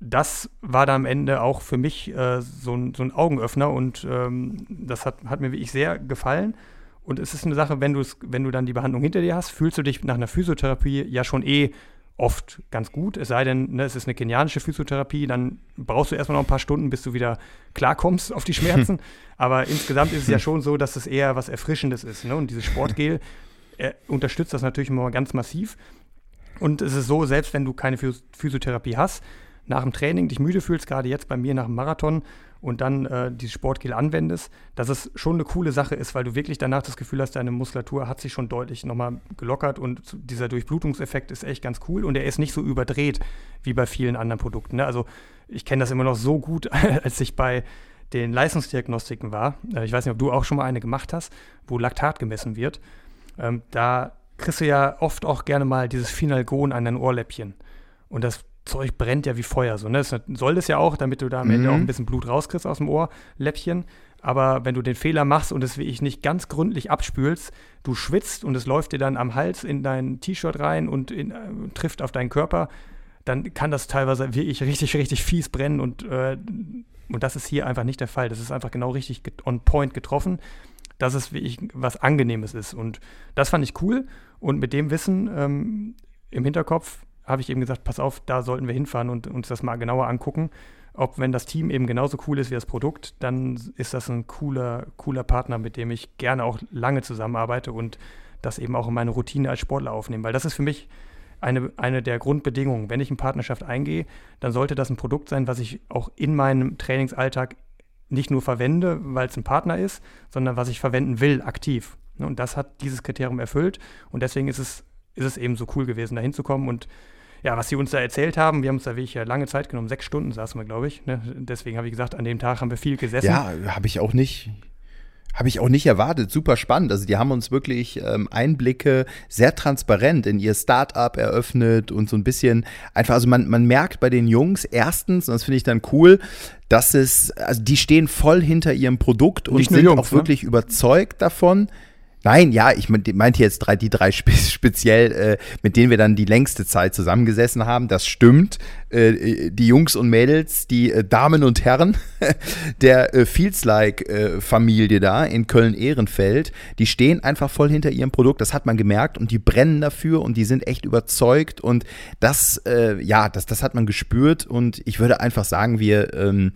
das war da am Ende auch für mich äh, so, ein, so, ein, Augenöffner und ähm, das hat, hat, mir wirklich sehr gefallen. Und es ist eine Sache, wenn, wenn du dann die Behandlung hinter dir hast, fühlst du dich nach einer Physiotherapie ja schon eh oft ganz gut. Es sei denn, ne, es ist eine kenianische Physiotherapie, dann brauchst du erstmal noch ein paar Stunden, bis du wieder klarkommst auf die Schmerzen. Aber insgesamt ist es ja schon so, dass es eher was Erfrischendes ist. Ne? Und dieses Sportgel er unterstützt das natürlich immer ganz massiv. Und es ist so, selbst wenn du keine Physiotherapie hast, nach dem Training dich müde fühlst, gerade jetzt bei mir nach dem Marathon und dann äh, dieses Sportgel anwendest, dass es schon eine coole Sache ist, weil du wirklich danach das Gefühl hast, deine Muskulatur hat sich schon deutlich nochmal gelockert und dieser Durchblutungseffekt ist echt ganz cool und er ist nicht so überdreht wie bei vielen anderen Produkten. Ne? Also ich kenne das immer noch so gut, als ich bei den Leistungsdiagnostiken war. Äh, ich weiß nicht, ob du auch schon mal eine gemacht hast, wo Laktat gemessen wird. Ähm, da kriegst du ja oft auch gerne mal dieses Finalgon an dein Ohrläppchen. Und das Zeug brennt ja wie Feuer. So, ne? Das soll das ja auch, damit du da am mhm. Ende auch ein bisschen Blut rauskriegst aus dem Ohrläppchen. Aber wenn du den Fehler machst und es wie ich nicht ganz gründlich abspülst, du schwitzt und es läuft dir dann am Hals in dein T-Shirt rein und in, äh, trifft auf deinen Körper, dann kann das teilweise wirklich richtig, richtig fies brennen und, äh, und das ist hier einfach nicht der Fall. Das ist einfach genau richtig on point getroffen dass es wirklich was Angenehmes ist. Und das fand ich cool. Und mit dem Wissen ähm, im Hinterkopf habe ich eben gesagt, pass auf, da sollten wir hinfahren und uns das mal genauer angucken. Ob, wenn das Team eben genauso cool ist wie das Produkt, dann ist das ein cooler, cooler Partner, mit dem ich gerne auch lange zusammenarbeite und das eben auch in meine Routine als Sportler aufnehme. Weil das ist für mich eine, eine der Grundbedingungen. Wenn ich in Partnerschaft eingehe, dann sollte das ein Produkt sein, was ich auch in meinem Trainingsalltag nicht nur verwende, weil es ein Partner ist, sondern was ich verwenden will, aktiv. Und das hat dieses Kriterium erfüllt. Und deswegen ist es, ist es eben so cool gewesen, da hinzukommen. Und ja, was sie uns da erzählt haben, wir haben uns da wirklich lange Zeit genommen, sechs Stunden saßen wir, glaube ich. Ne? Deswegen habe ich gesagt, an dem Tag haben wir viel gesessen. Ja, habe ich auch nicht. Habe ich auch nicht erwartet. Super spannend. Also die haben uns wirklich ähm, Einblicke sehr transparent in ihr Startup eröffnet und so ein bisschen einfach, also man, man merkt bei den Jungs erstens, und das finde ich dann cool, dass es, also die stehen voll hinter ihrem Produkt und sind Jungs, auch ne? wirklich überzeugt davon, Nein, ja, ich meinte jetzt drei, die drei speziell, äh, mit denen wir dann die längste Zeit zusammengesessen haben. Das stimmt. Äh, die Jungs und Mädels, die äh, Damen und Herren der äh, Feels Like äh, Familie da in Köln-Ehrenfeld, die stehen einfach voll hinter ihrem Produkt. Das hat man gemerkt und die brennen dafür und die sind echt überzeugt und das, äh, ja, das, das hat man gespürt und ich würde einfach sagen, wir, ähm,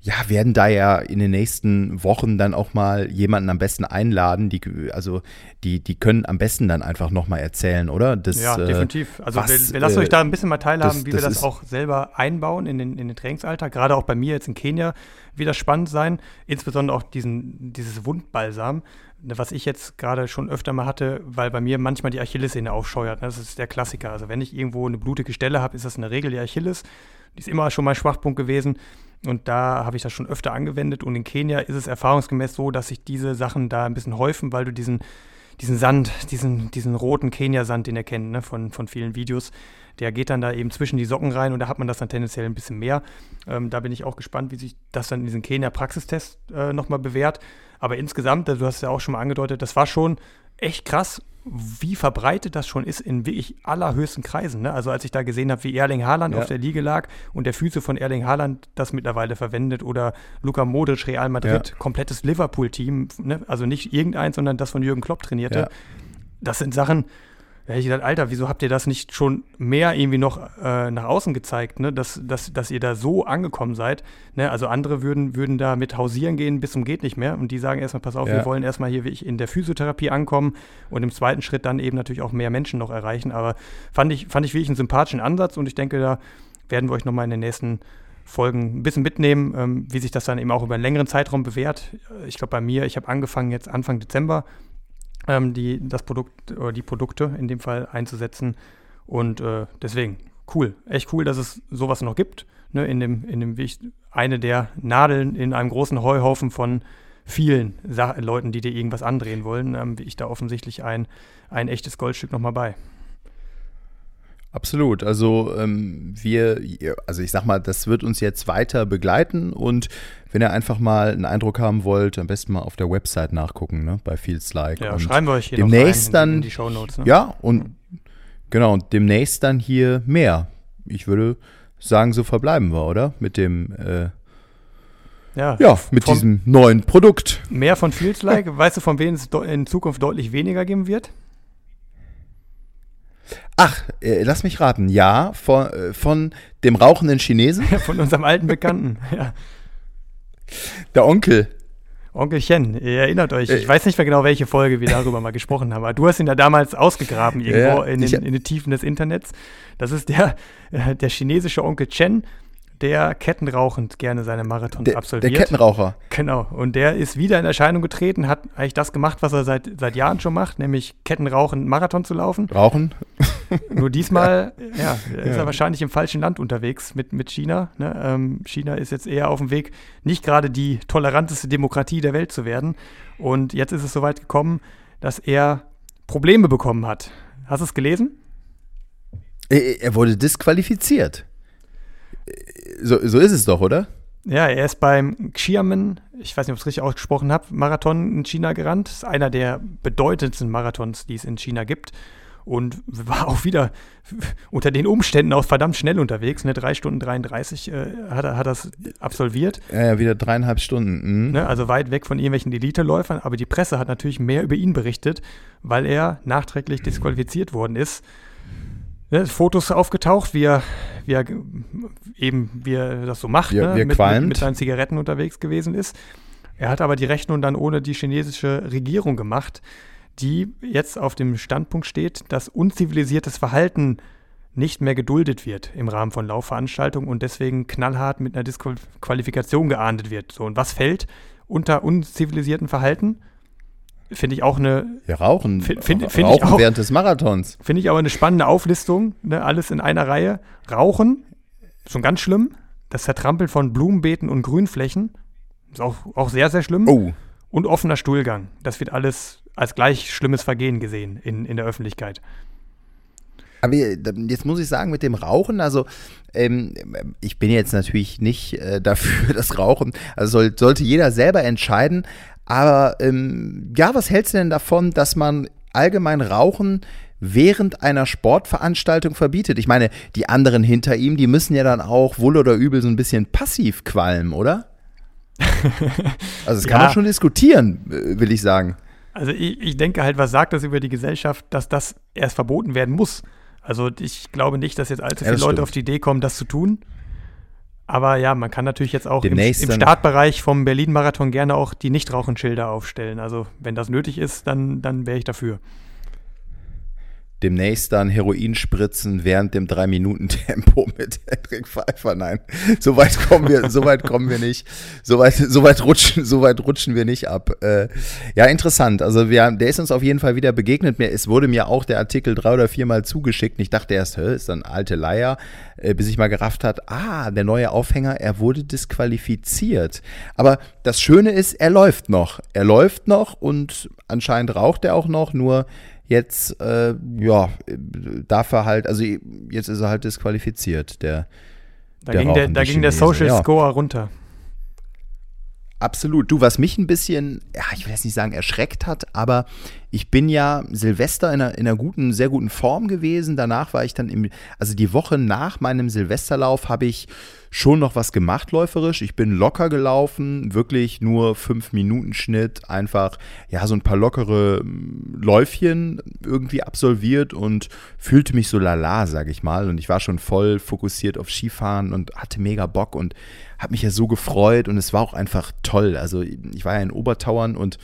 ja, werden da ja in den nächsten Wochen dann auch mal jemanden am besten einladen. Die, also die, die können am besten dann einfach nochmal erzählen, oder? Das, ja, äh, definitiv. Also was, wir, wir, lassen euch da ein bisschen mal teilhaben, das, wie das wir das auch selber einbauen in den, in den Trainingsalltag. Gerade auch bei mir jetzt in Kenia wieder spannend sein. Insbesondere auch diesen, dieses Wundbalsam, was ich jetzt gerade schon öfter mal hatte, weil bei mir manchmal die Achillessehne aufscheuert. Das ist der Klassiker. Also wenn ich irgendwo eine blutige Stelle habe, ist das in der Regel die Achilles. Die ist immer schon mein Schwachpunkt gewesen. Und da habe ich das schon öfter angewendet. Und in Kenia ist es erfahrungsgemäß so, dass sich diese Sachen da ein bisschen häufen, weil du diesen, diesen Sand, diesen, diesen roten Kenia-Sand, den ihr kennt, ne, von, von vielen Videos, der geht dann da eben zwischen die Socken rein und da hat man das dann tendenziell ein bisschen mehr. Ähm, da bin ich auch gespannt, wie sich das dann in diesem Kenia-Praxistest äh, nochmal bewährt. Aber insgesamt, du hast ja auch schon mal angedeutet, das war schon echt krass wie verbreitet das schon ist in wirklich allerhöchsten Kreisen. Ne? Also als ich da gesehen habe, wie Erling Haaland ja. auf der Liege lag und der Füße von Erling Haaland das mittlerweile verwendet oder Luka Modric, Real Madrid, ja. komplettes Liverpool-Team, ne? also nicht irgendein, sondern das von Jürgen Klopp trainierte. Ja. Das sind Sachen, da hätte ich gedacht, Alter, wieso habt ihr das nicht schon mehr irgendwie noch äh, nach außen gezeigt, ne? dass, dass, dass ihr da so angekommen seid? Ne? Also andere würden, würden da mit hausieren gehen bis zum geht nicht mehr und die sagen erstmal, pass auf, ja. wir wollen erstmal hier in der Physiotherapie ankommen und im zweiten Schritt dann eben natürlich auch mehr Menschen noch erreichen. Aber fand ich, fand ich wirklich einen sympathischen Ansatz und ich denke, da werden wir euch nochmal in den nächsten Folgen ein bisschen mitnehmen, ähm, wie sich das dann eben auch über einen längeren Zeitraum bewährt. Ich glaube, bei mir, ich habe angefangen jetzt Anfang Dezember ähm, die, das Produkt oder die Produkte in dem Fall einzusetzen. Und äh, deswegen, cool, echt cool, dass es sowas noch gibt. Ne, in dem, in dem eine der Nadeln in einem großen Heuhaufen von vielen Sa Leuten, die dir irgendwas andrehen wollen, ähm, wie ich da offensichtlich ein, ein echtes Goldstück nochmal bei. Absolut. Also ähm, wir, also ich sag mal, das wird uns jetzt weiter begleiten und wenn ihr einfach mal einen Eindruck haben wollt, am besten mal auf der Website nachgucken, ne, bei Feels Like. Ja, und schreiben wir euch hier demnächst noch rein in, in die Shownotes. Ne? Ja, und genau, und demnächst dann hier mehr. Ich würde sagen, so verbleiben wir, oder? Mit dem äh, ja, ja, mit diesem neuen Produkt. Mehr von Feels Like. weißt du, von wem es in Zukunft deutlich weniger geben wird? Ach, äh, lass mich raten. Ja, von, äh, von dem rauchenden Chinesen? von unserem alten Bekannten, ja. Der Onkel. Onkelchen, ihr erinnert euch, ich äh, weiß nicht mehr genau, welche Folge wir darüber mal gesprochen haben, aber du hast ihn ja damals ausgegraben irgendwo ja, in, den, in, den, Tiefen des Internets. Das ist der, äh, der chinesische Onkel Chen, der kettenrauchend gerne seine Marathons der, absolviert. Der Kettenraucher. Genau. Und der ist wieder in Erscheinung getreten, hat eigentlich das gemacht, was er seit, seit Jahren schon macht, nämlich kettenrauchend Marathon zu laufen. Rauchen. Nur diesmal, ja, ja ist ja. er wahrscheinlich im falschen Land unterwegs mit, mit China. Ne? Ähm, China ist jetzt eher auf dem Weg, nicht gerade die toleranteste Demokratie der Welt zu werden. Und jetzt ist es soweit gekommen, dass er Probleme bekommen hat. Hast du es gelesen? Er wurde disqualifiziert so, so ist es doch, oder? Ja, er ist beim Xiamen, ich weiß nicht, ob ich es richtig ausgesprochen habe, Marathon in China gerannt. Das ist einer der bedeutendsten Marathons, die es in China gibt. Und war auch wieder unter den Umständen auch verdammt schnell unterwegs. Ne? Drei Stunden 33 äh, hat er hat das absolviert. Ja, ja wieder dreieinhalb Stunden. Mhm. Ne? Also weit weg von irgendwelchen Elite-Läufern. Aber die Presse hat natürlich mehr über ihn berichtet, weil er nachträglich disqualifiziert worden ist ne, Fotos aufgetaucht, wie er, wie er eben, wie er das so macht, wie, ne, wie mit, mit, mit, seinen Zigaretten unterwegs gewesen ist. Er hat aber die Rechnung dann ohne die chinesische Regierung gemacht, die jetzt auf dem Standpunkt steht, dass unzivilisiertes Verhalten nicht mehr geduldet wird im Rahmen von Laufveranstaltungen und deswegen knallhart mit einer Disqualifikation geahndet wird. So, und was fällt unter unzivilisierten Verhalten? Finde ich auch eine. Ja, Rauchen. Find, find, find Rauchen auch, während des Marathons. Finde ich aber eine spannende Auflistung. Ne? Alles in einer Reihe. Rauchen, schon ganz schlimm. Das Zertrampeln von Blumenbeeten und Grünflächen ist auch, auch sehr, sehr schlimm. Oh. und offener Stuhlgang. Das wird alles als gleich schlimmes Vergehen gesehen in, in der Öffentlichkeit. Aber jetzt muss ich sagen, mit dem Rauchen, also ähm, ich bin jetzt natürlich nicht äh, dafür, das Rauchen, also soll, sollte jeder selber entscheiden. Aber ähm, ja, was hältst du denn davon, dass man allgemein Rauchen während einer Sportveranstaltung verbietet? Ich meine, die anderen hinter ihm, die müssen ja dann auch wohl oder übel so ein bisschen passiv qualmen, oder? also das kann ja. man schon diskutieren, will ich sagen. Also ich, ich denke halt, was sagt das über die Gesellschaft, dass das erst verboten werden muss? Also ich glaube nicht, dass jetzt allzu viele ja, Leute auf die Idee kommen, das zu tun. Aber ja, man kann natürlich jetzt auch im, im, Startbereich vom Berlin-Marathon gerne auch die Nichtrauchenschilder aufstellen. Also wenn das nötig ist, dann, dann wäre ich dafür demnächst dann Heroin spritzen während dem drei Minuten Tempo mit Hendrik Pfeiffer. Nein, so weit kommen wir, so weit kommen wir nicht. So weit, so weit rutschen, so weit rutschen wir nicht ab. Äh, ja, interessant. Also wir, der ist uns auf jeden Fall wieder begegnet. Mir, es wurde mir auch der Artikel drei oder viermal zugeschickt. Ich dachte erst, hä, ist dann alte Leier, äh, bis ich mal gerafft hat, ah, der neue Aufhänger, er wurde disqualifiziert. Aber das Schöne ist, er läuft noch. Er läuft noch und anscheinend raucht er auch noch, nur Jetzt, äh, ja, darf er halt, also jetzt ist er halt disqualifiziert, der. Da der ging, der, da ging der Social ja. Score runter. Absolut. Du, was mich ein bisschen, ja, ich will jetzt nicht sagen erschreckt hat, aber ich bin ja Silvester in einer, in einer guten, sehr guten Form gewesen. Danach war ich dann im, also die Woche nach meinem Silvesterlauf habe ich schon noch was gemacht läuferisch. Ich bin locker gelaufen, wirklich nur 5 Minuten Schnitt, einfach ja so ein paar lockere hm, Läufchen irgendwie absolviert und fühlte mich so lala, sag ich mal. Und ich war schon voll fokussiert auf Skifahren und hatte mega Bock und habe mich ja so gefreut und es war auch einfach toll. Also ich war ja in Obertauern und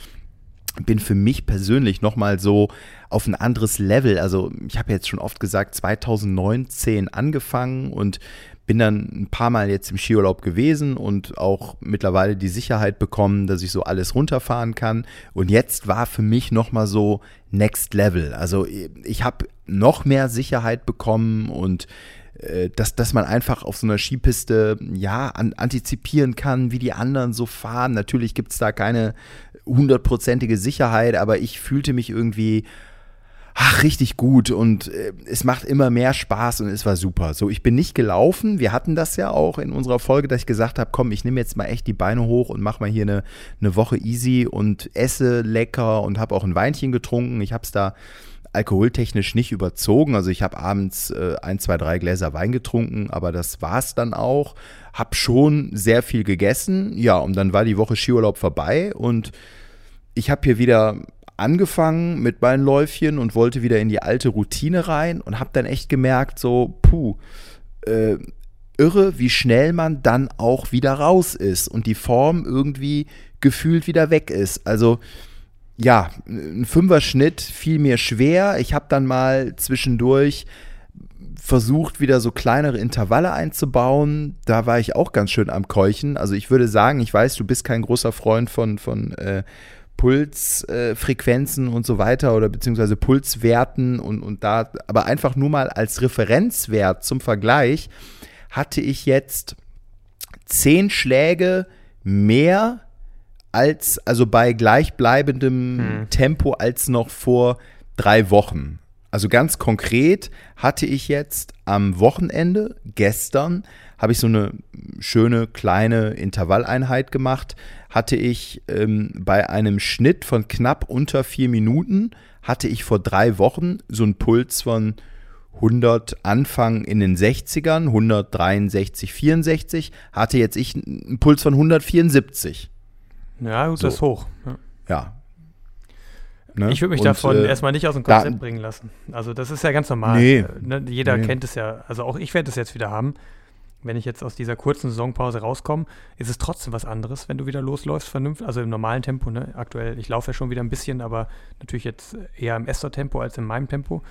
bin für mich persönlich nochmal so auf ein anderes Level. Also ich habe jetzt schon oft gesagt, 2019 angefangen und bin dann ein paar Mal jetzt im Skiurlaub gewesen und auch mittlerweile die Sicherheit bekommen, dass ich so alles runterfahren kann. Und jetzt war für mich nochmal so Next Level. Also ich habe noch mehr Sicherheit bekommen und äh, dass, dass man einfach auf so einer Skipiste ja an, antizipieren kann, wie die anderen so fahren. Natürlich gibt es da keine hundertprozentige Sicherheit, aber ich fühlte mich irgendwie ach, richtig gut und äh, es macht immer mehr Spaß und es war super. So, ich bin nicht gelaufen. Wir hatten das ja auch in unserer Folge, dass ich gesagt habe, komm, ich nehme jetzt mal echt die Beine hoch und mache mal hier eine, eine Woche easy und esse lecker und habe auch ein Weinchen getrunken. Ich habe es da alkoholtechnisch nicht überzogen. Also ich habe abends äh, ein, zwei, drei Gläser Wein getrunken, aber das war es dann auch. Hab schon sehr viel gegessen. Ja, und dann war die Woche Skiurlaub vorbei und ich habe hier wieder angefangen mit meinen Läufchen und wollte wieder in die alte Routine rein und habe dann echt gemerkt, so, puh, äh, irre, wie schnell man dann auch wieder raus ist und die Form irgendwie gefühlt wieder weg ist. Also ja, ein Fünfer-Schnitt fiel mir schwer. Ich habe dann mal zwischendurch versucht, wieder so kleinere Intervalle einzubauen. Da war ich auch ganz schön am Keuchen. Also ich würde sagen, ich weiß, du bist kein großer Freund von, von äh, Pulsfrequenzen äh, und so weiter oder beziehungsweise Pulswerten und, und da, aber einfach nur mal als Referenzwert zum Vergleich hatte ich jetzt zehn Schläge mehr als, also bei gleichbleibendem hm. Tempo als noch vor drei Wochen. Also ganz konkret hatte ich jetzt am Wochenende, gestern, habe ich so eine schöne kleine Intervalleinheit gemacht. Hatte ich ähm, bei einem Schnitt von knapp unter vier Minuten, hatte ich vor drei Wochen so einen Puls von 100 Anfang in den 60ern, 163, 64, hatte jetzt ich einen Puls von 174. Ja, gut, so. das ist hoch. Ja. ja. Ne? Ich würde mich und, davon äh, erstmal nicht aus dem Konzept da, bringen lassen. Also das ist ja ganz normal. Nee, ne? Jeder nee. kennt es ja. Also auch ich werde es jetzt wieder haben wenn ich jetzt aus dieser kurzen Saisonpause rauskomme, ist es trotzdem was anderes, wenn du wieder losläufst, vernünftig, also im normalen Tempo. Ne? Aktuell, ich laufe ja schon wieder ein bisschen, aber natürlich jetzt eher im Esther-Tempo als in meinem Tempo.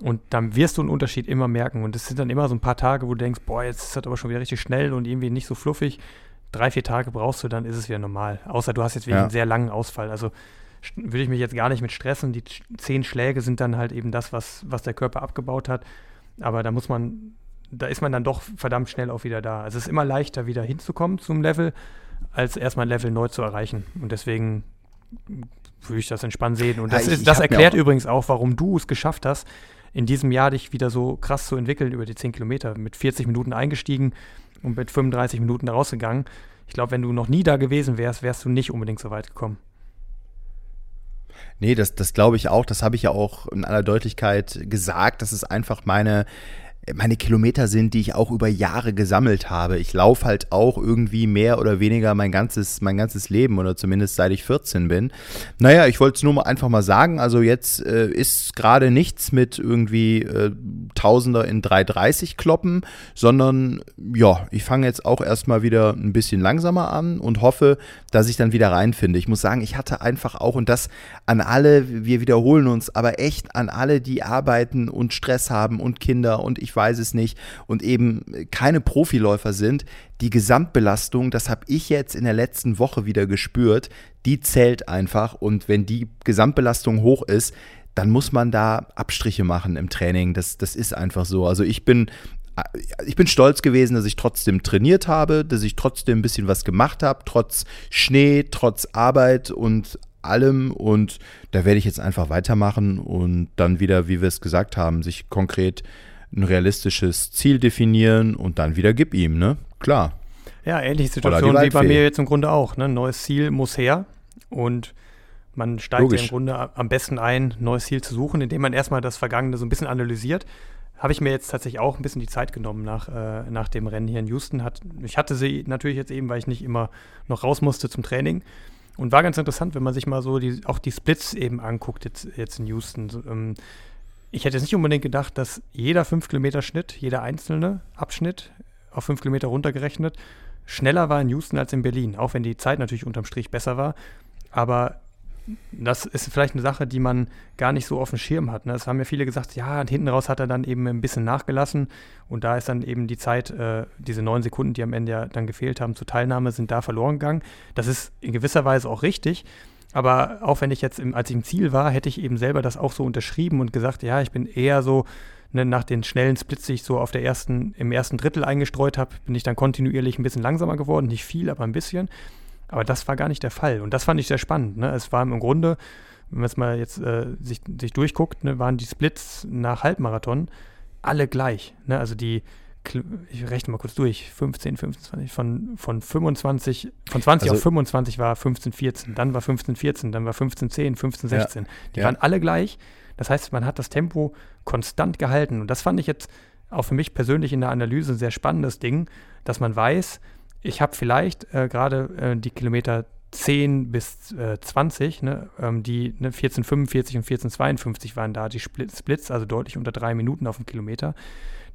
Und dann wirst du einen Unterschied immer merken. Und es sind dann immer so ein paar Tage, wo du denkst, boah, jetzt ist das aber schon wieder richtig schnell und irgendwie nicht so fluffig. Drei, vier Tage brauchst du, dann ist es wieder normal. Außer du hast jetzt wieder ja. einen sehr langen Ausfall. Also würde ich mich jetzt gar nicht mit stressen. Die zehn Schläge sind dann halt eben das, was, was der Körper abgebaut hat. Aber da muss man da ist man dann doch verdammt schnell auch wieder da. Also es ist immer leichter, wieder hinzukommen zum Level, als erstmal ein Level neu zu erreichen. Und deswegen würde ich das entspannt sehen. Und das, ja, ich, ist, das erklärt übrigens auch, warum du es geschafft hast, in diesem Jahr dich wieder so krass zu entwickeln über die 10 Kilometer. Mit 40 Minuten eingestiegen und mit 35 Minuten rausgegangen. Ich glaube, wenn du noch nie da gewesen wärst, wärst du nicht unbedingt so weit gekommen. Nee, das, das glaube ich auch. Das habe ich ja auch in aller Deutlichkeit gesagt. Das ist einfach meine, meine Kilometer sind, die ich auch über Jahre gesammelt habe. Ich laufe halt auch irgendwie mehr oder weniger mein ganzes, mein ganzes Leben oder zumindest seit ich 14 bin. Naja, ich wollte es nur mal einfach mal sagen. Also jetzt äh, ist gerade nichts mit irgendwie äh, Tausender in 330 kloppen, sondern ja, ich fange jetzt auch erstmal wieder ein bisschen langsamer an und hoffe, dass ich dann wieder reinfinde. Ich muss sagen, ich hatte einfach auch, und das an alle, wir wiederholen uns, aber echt an alle, die arbeiten und Stress haben und Kinder und ich ich weiß es nicht, und eben keine Profiläufer sind, die Gesamtbelastung, das habe ich jetzt in der letzten Woche wieder gespürt, die zählt einfach. Und wenn die Gesamtbelastung hoch ist, dann muss man da Abstriche machen im Training. Das, das ist einfach so. Also ich bin ich bin stolz gewesen, dass ich trotzdem trainiert habe, dass ich trotzdem ein bisschen was gemacht habe, trotz Schnee, trotz Arbeit und allem. Und da werde ich jetzt einfach weitermachen und dann wieder, wie wir es gesagt haben, sich konkret ein realistisches Ziel definieren und dann wieder gib ihm, ne? Klar. Ja, ähnliche Situation wie bei mir jetzt im Grunde auch. Ne? Neues Ziel muss her und man steigt ja im Grunde am besten ein, neues Ziel zu suchen, indem man erstmal das Vergangene so ein bisschen analysiert. Habe ich mir jetzt tatsächlich auch ein bisschen die Zeit genommen nach, äh, nach dem Rennen hier in Houston. Hat, ich hatte sie natürlich jetzt eben, weil ich nicht immer noch raus musste zum Training. Und war ganz interessant, wenn man sich mal so die, auch die Splits eben anguckt, jetzt, jetzt in Houston. So, ähm, ich hätte nicht unbedingt gedacht, dass jeder 5 Kilometer Schnitt, jeder einzelne Abschnitt auf 5 Kilometer runtergerechnet, schneller war in Houston als in Berlin, auch wenn die Zeit natürlich unterm Strich besser war. Aber das ist vielleicht eine Sache, die man gar nicht so auf dem Schirm hat. Ne? Das haben ja viele gesagt, ja, hinten raus hat er dann eben ein bisschen nachgelassen und da ist dann eben die Zeit, äh, diese neun Sekunden, die am Ende ja dann gefehlt haben zur Teilnahme, sind da verloren gegangen. Das ist in gewisser Weise auch richtig, aber auch wenn ich jetzt, im, als ich im Ziel war, hätte ich eben selber das auch so unterschrieben und gesagt, ja, ich bin eher so, ne, nach den schnellen Splits, die ich so auf der ersten, im ersten Drittel eingestreut habe, bin ich dann kontinuierlich ein bisschen langsamer geworden. Nicht viel, aber ein bisschen. Aber das war gar nicht der Fall. Und das fand ich sehr spannend. Ne? Es war im Grunde, wenn man es mal jetzt äh, sich, sich durchguckt, ne, waren die Splits nach Halbmarathon alle gleich. Ne? Also die, ich rechne mal kurz durch, 15, 25, von, von 25, von 20 also, auf 25 war 15, 14, dann war 15, 14, dann war 15, 10, 15, 16. Ja, die ja. waren alle gleich. Das heißt, man hat das Tempo konstant gehalten. Und das fand ich jetzt auch für mich persönlich in der Analyse ein sehr spannendes Ding, dass man weiß, ich habe vielleicht äh, gerade äh, die Kilometer 10 bis äh, 20, ne, ähm, die ne, 14,45 und 14,52 waren da die Splits, also deutlich unter drei Minuten auf dem Kilometer.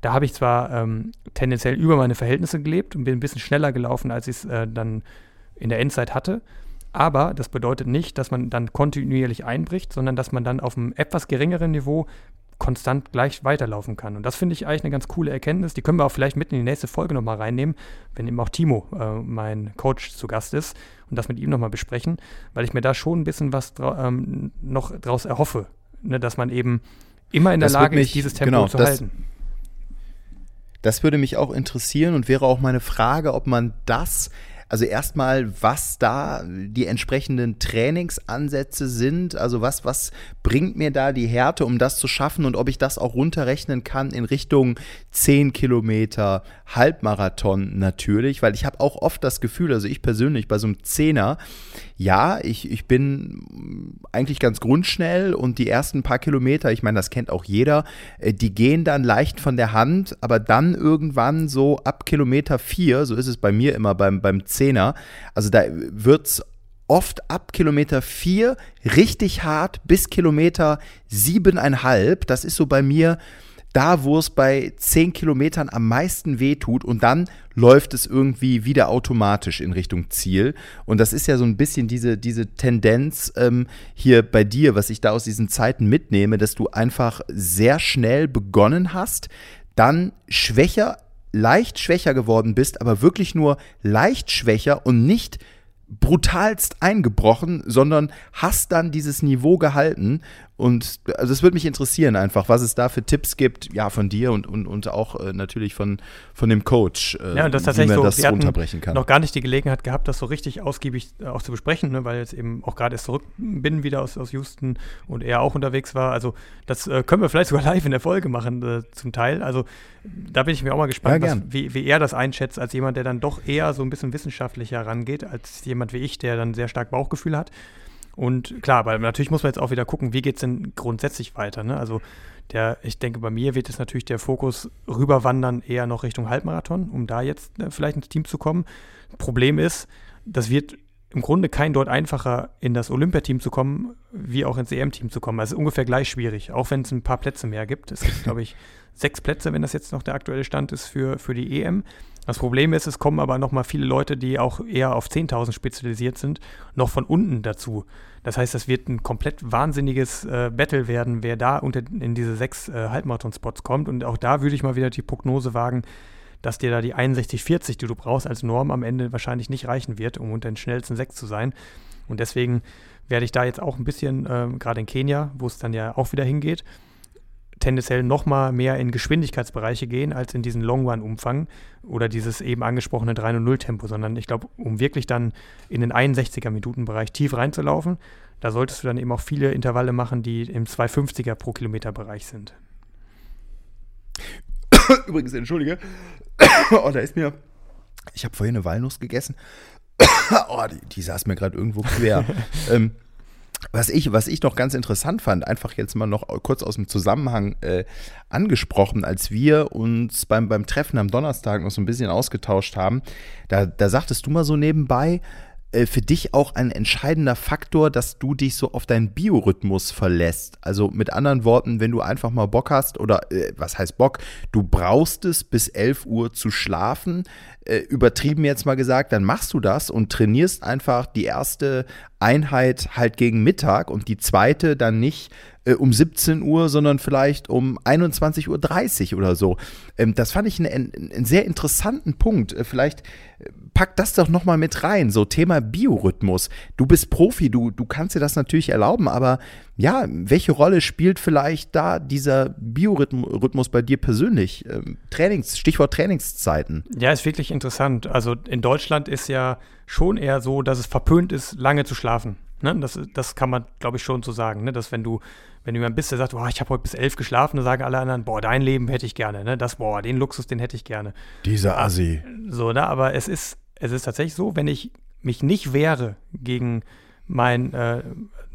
Da habe ich zwar ähm, tendenziell über meine Verhältnisse gelebt und bin ein bisschen schneller gelaufen, als ich es äh, dann in der Endzeit hatte. Aber das bedeutet nicht, dass man dann kontinuierlich einbricht, sondern dass man dann auf einem etwas geringeren Niveau konstant gleich weiterlaufen kann. Und das finde ich eigentlich eine ganz coole Erkenntnis. Die können wir auch vielleicht mit in die nächste Folge nochmal reinnehmen, wenn eben auch Timo, äh, mein Coach, zu Gast ist und das mit ihm nochmal besprechen, weil ich mir da schon ein bisschen was ähm, noch draus erhoffe, ne, dass man eben immer in der das Lage mich, ist, dieses Tempo genau, zu das, halten. Das würde mich auch interessieren und wäre auch meine Frage, ob man das also erstmal, was da die entsprechenden Trainingsansätze sind. Also was, was bringt mir da die Härte, um das zu schaffen und ob ich das auch runterrechnen kann in Richtung 10 Kilometer Halbmarathon natürlich, weil ich habe auch oft das Gefühl, also ich persönlich bei so einem Zehner, ja, ich, ich bin eigentlich ganz grundschnell und die ersten paar Kilometer, ich meine, das kennt auch jeder, äh, die gehen dann leicht von der Hand, aber dann irgendwann so ab Kilometer 4, so ist es bei mir immer beim, beim Zehner, also da wird es oft ab Kilometer 4 richtig hart bis Kilometer 7,5. Das ist so bei mir da, wo es bei 10 Kilometern am meisten wehtut und dann läuft es irgendwie wieder automatisch in Richtung Ziel. Und das ist ja so ein bisschen diese, diese Tendenz ähm, hier bei dir, was ich da aus diesen Zeiten mitnehme, dass du einfach sehr schnell begonnen hast, dann schwächer, leicht schwächer geworden bist, aber wirklich nur leicht schwächer und nicht brutalst eingebrochen, sondern hast dann dieses Niveau gehalten. Und also es würde mich interessieren einfach, was es da für Tipps gibt, ja, von dir und, und, und auch äh, natürlich von, von dem Coach, äh, ja, und das wie man so, das runterbrechen kann. noch gar nicht die Gelegenheit gehabt, das so richtig ausgiebig äh, auch zu besprechen, ne, weil jetzt eben auch gerade erst zurück bin wieder aus, aus Houston und er auch unterwegs war. Also das äh, können wir vielleicht sogar live in der Folge machen äh, zum Teil. Also da bin ich mir auch mal gespannt, ja, was, wie, wie er das einschätzt, als jemand, der dann doch eher so ein bisschen wissenschaftlicher rangeht, als jemand wie ich, der dann sehr stark Bauchgefühl hat. Und klar, weil natürlich muss man jetzt auch wieder gucken, wie geht es denn grundsätzlich weiter. Ne? Also der, ich denke, bei mir wird es natürlich der Fokus rüberwandern eher noch Richtung Halbmarathon, um da jetzt äh, vielleicht ins Team zu kommen. Problem ist, das wird im Grunde kein dort einfacher, in das Olympiateam zu kommen, wie auch ins EM-Team zu kommen. Also ungefähr gleich schwierig, auch wenn es ein paar Plätze mehr gibt. Es gibt, glaube ich, sechs Plätze, wenn das jetzt noch der aktuelle Stand ist für, für die EM. Das Problem ist, es kommen aber noch mal viele Leute, die auch eher auf 10.000 spezialisiert sind, noch von unten dazu. Das heißt, das wird ein komplett wahnsinniges äh, Battle werden, wer da unter, in diese sechs äh, Halbmarathon-Spots kommt. Und auch da würde ich mal wieder die Prognose wagen, dass dir da die 61,40, die du brauchst als Norm, am Ende wahrscheinlich nicht reichen wird, um unter den schnellsten sechs zu sein. Und deswegen werde ich da jetzt auch ein bisschen, äh, gerade in Kenia, wo es dann ja auch wieder hingeht, tendenziell noch mal mehr in Geschwindigkeitsbereiche gehen als in diesen Long Run Umfang oder dieses eben angesprochene 3 Tempo, sondern ich glaube, um wirklich dann in den 61er Minuten Bereich tief reinzulaufen, da solltest du dann eben auch viele Intervalle machen, die im 250er pro Kilometer Bereich sind. Übrigens, entschuldige. oh, da ist mir ich habe vorhin eine Walnuss gegessen. oh, die, die saß mir gerade irgendwo quer. ähm, was ich, was ich noch ganz interessant fand, einfach jetzt mal noch kurz aus dem Zusammenhang äh, angesprochen, als wir uns beim, beim Treffen am Donnerstag noch so ein bisschen ausgetauscht haben, da, da sagtest du mal so nebenbei, für dich auch ein entscheidender Faktor, dass du dich so auf deinen Biorhythmus verlässt. Also mit anderen Worten, wenn du einfach mal Bock hast oder äh, was heißt Bock, du brauchst es bis 11 Uhr zu schlafen, äh, übertrieben jetzt mal gesagt, dann machst du das und trainierst einfach die erste Einheit halt gegen Mittag und die zweite dann nicht äh, um 17 Uhr, sondern vielleicht um 21.30 Uhr oder so. Ähm, das fand ich einen, einen sehr interessanten Punkt. Äh, vielleicht äh, pack das doch nochmal mit rein. So Thema Biorhythmus. Du bist Profi, du, du kannst dir das natürlich erlauben, aber ja, welche Rolle spielt vielleicht da dieser Biorhythmus bei dir persönlich? Ähm, Trainings, Stichwort Trainingszeiten. Ja, ist wirklich interessant. Also in Deutschland ist ja schon eher so, dass es verpönt ist, lange zu schlafen. Ne? Das, das kann man, glaube ich, schon so sagen, ne? dass wenn du, wenn jemand bist, der sagt, boah, ich habe heute bis elf geschlafen, dann sagen alle anderen, boah, dein Leben hätte ich gerne, ne? Das, boah, den Luxus, den hätte ich gerne. Dieser Assi. So, ne? Aber es ist, es ist tatsächlich so, wenn ich mich nicht wehre gegen mein, äh,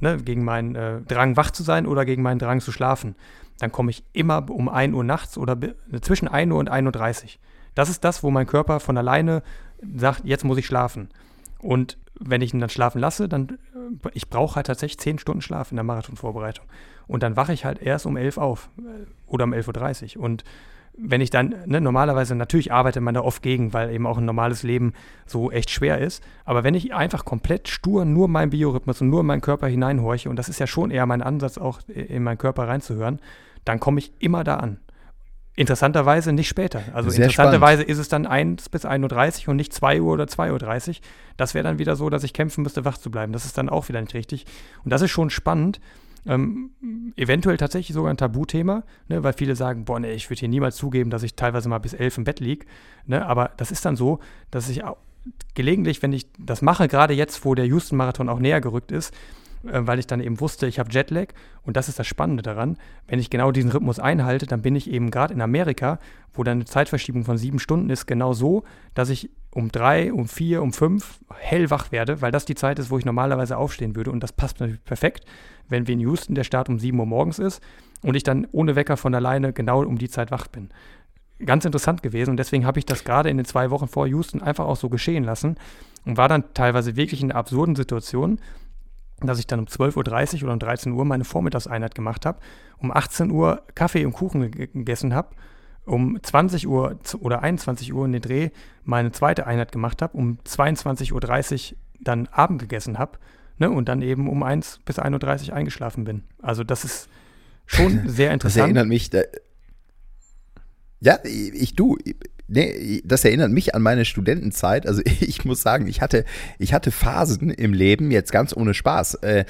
ne, gegen meinen äh, Drang, wach zu sein oder gegen meinen Drang zu schlafen, dann komme ich immer um 1 Uhr nachts oder zwischen 1 Uhr und 1.30 Uhr. Das ist das, wo mein Körper von alleine sagt, jetzt muss ich schlafen. Und wenn ich ihn dann schlafen lasse, dann, äh, ich brauche halt tatsächlich 10 Stunden Schlaf in der Marathonvorbereitung. Und dann wache ich halt erst um 11 auf äh, oder um 11.30 Uhr. Und wenn ich dann, ne, normalerweise, natürlich arbeitet man da oft gegen, weil eben auch ein normales Leben so echt schwer ist. Aber wenn ich einfach komplett stur nur meinen Biorhythmus und nur in meinen Körper hineinhorche, und das ist ja schon eher mein Ansatz, auch in meinen Körper reinzuhören, dann komme ich immer da an. Interessanterweise nicht später. Also Sehr interessanterweise spannend. ist es dann 1 bis 1.30 Uhr und nicht 2 Uhr oder 2.30 Uhr. Das wäre dann wieder so, dass ich kämpfen müsste, wach zu bleiben. Das ist dann auch wieder nicht richtig. Und das ist schon spannend, ähm, eventuell tatsächlich sogar ein Tabuthema, ne, weil viele sagen, boah, nee, ich würde hier niemals zugeben, dass ich teilweise mal bis elf im Bett liege. Ne, aber das ist dann so, dass ich gelegentlich, wenn ich das mache, gerade jetzt, wo der Houston-Marathon auch näher gerückt ist, äh, weil ich dann eben wusste, ich habe Jetlag und das ist das Spannende daran, wenn ich genau diesen Rhythmus einhalte, dann bin ich eben gerade in Amerika, wo dann eine Zeitverschiebung von sieben Stunden ist, genau so, dass ich um drei, um vier, um fünf hellwach werde, weil das die Zeit ist, wo ich normalerweise aufstehen würde. Und das passt natürlich perfekt, wenn wir in Houston der Start um sieben Uhr morgens ist und ich dann ohne Wecker von alleine genau um die Zeit wach bin. Ganz interessant gewesen und deswegen habe ich das gerade in den zwei Wochen vor Houston einfach auch so geschehen lassen und war dann teilweise wirklich in einer absurden Situation, dass ich dann um 12.30 Uhr oder um 13 Uhr meine Vormittagseinheit gemacht habe, um 18 Uhr Kaffee und Kuchen gegessen habe um 20 Uhr oder 21 Uhr in den Dreh meine zweite Einheit gemacht habe, um 22.30 Uhr dann Abend gegessen habe ne, und dann eben um 1 bis 1.30 Uhr eingeschlafen bin. Also das ist schon sehr interessant. Das erinnert mich, da, ja, ich du, nee, das erinnert mich an meine Studentenzeit. Also ich muss sagen, ich hatte, ich hatte Phasen im Leben, jetzt ganz ohne Spaß. Äh,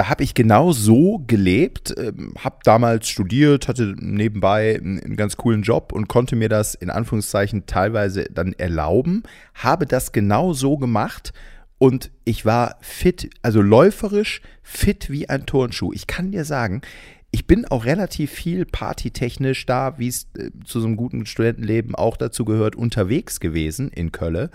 da habe ich genau so gelebt, äh, habe damals studiert, hatte nebenbei einen, ganz coolen Job und konnte mir das in Anführungszeichen teilweise dann erlauben, habe das genau so gemacht und ich war fit, also läuferisch fit wie ein Turnschuh. Ich kann dir sagen, ich bin auch relativ viel partytechnisch da, wie es äh, zu so einem guten Studentenleben auch dazu gehört, unterwegs gewesen in Köln.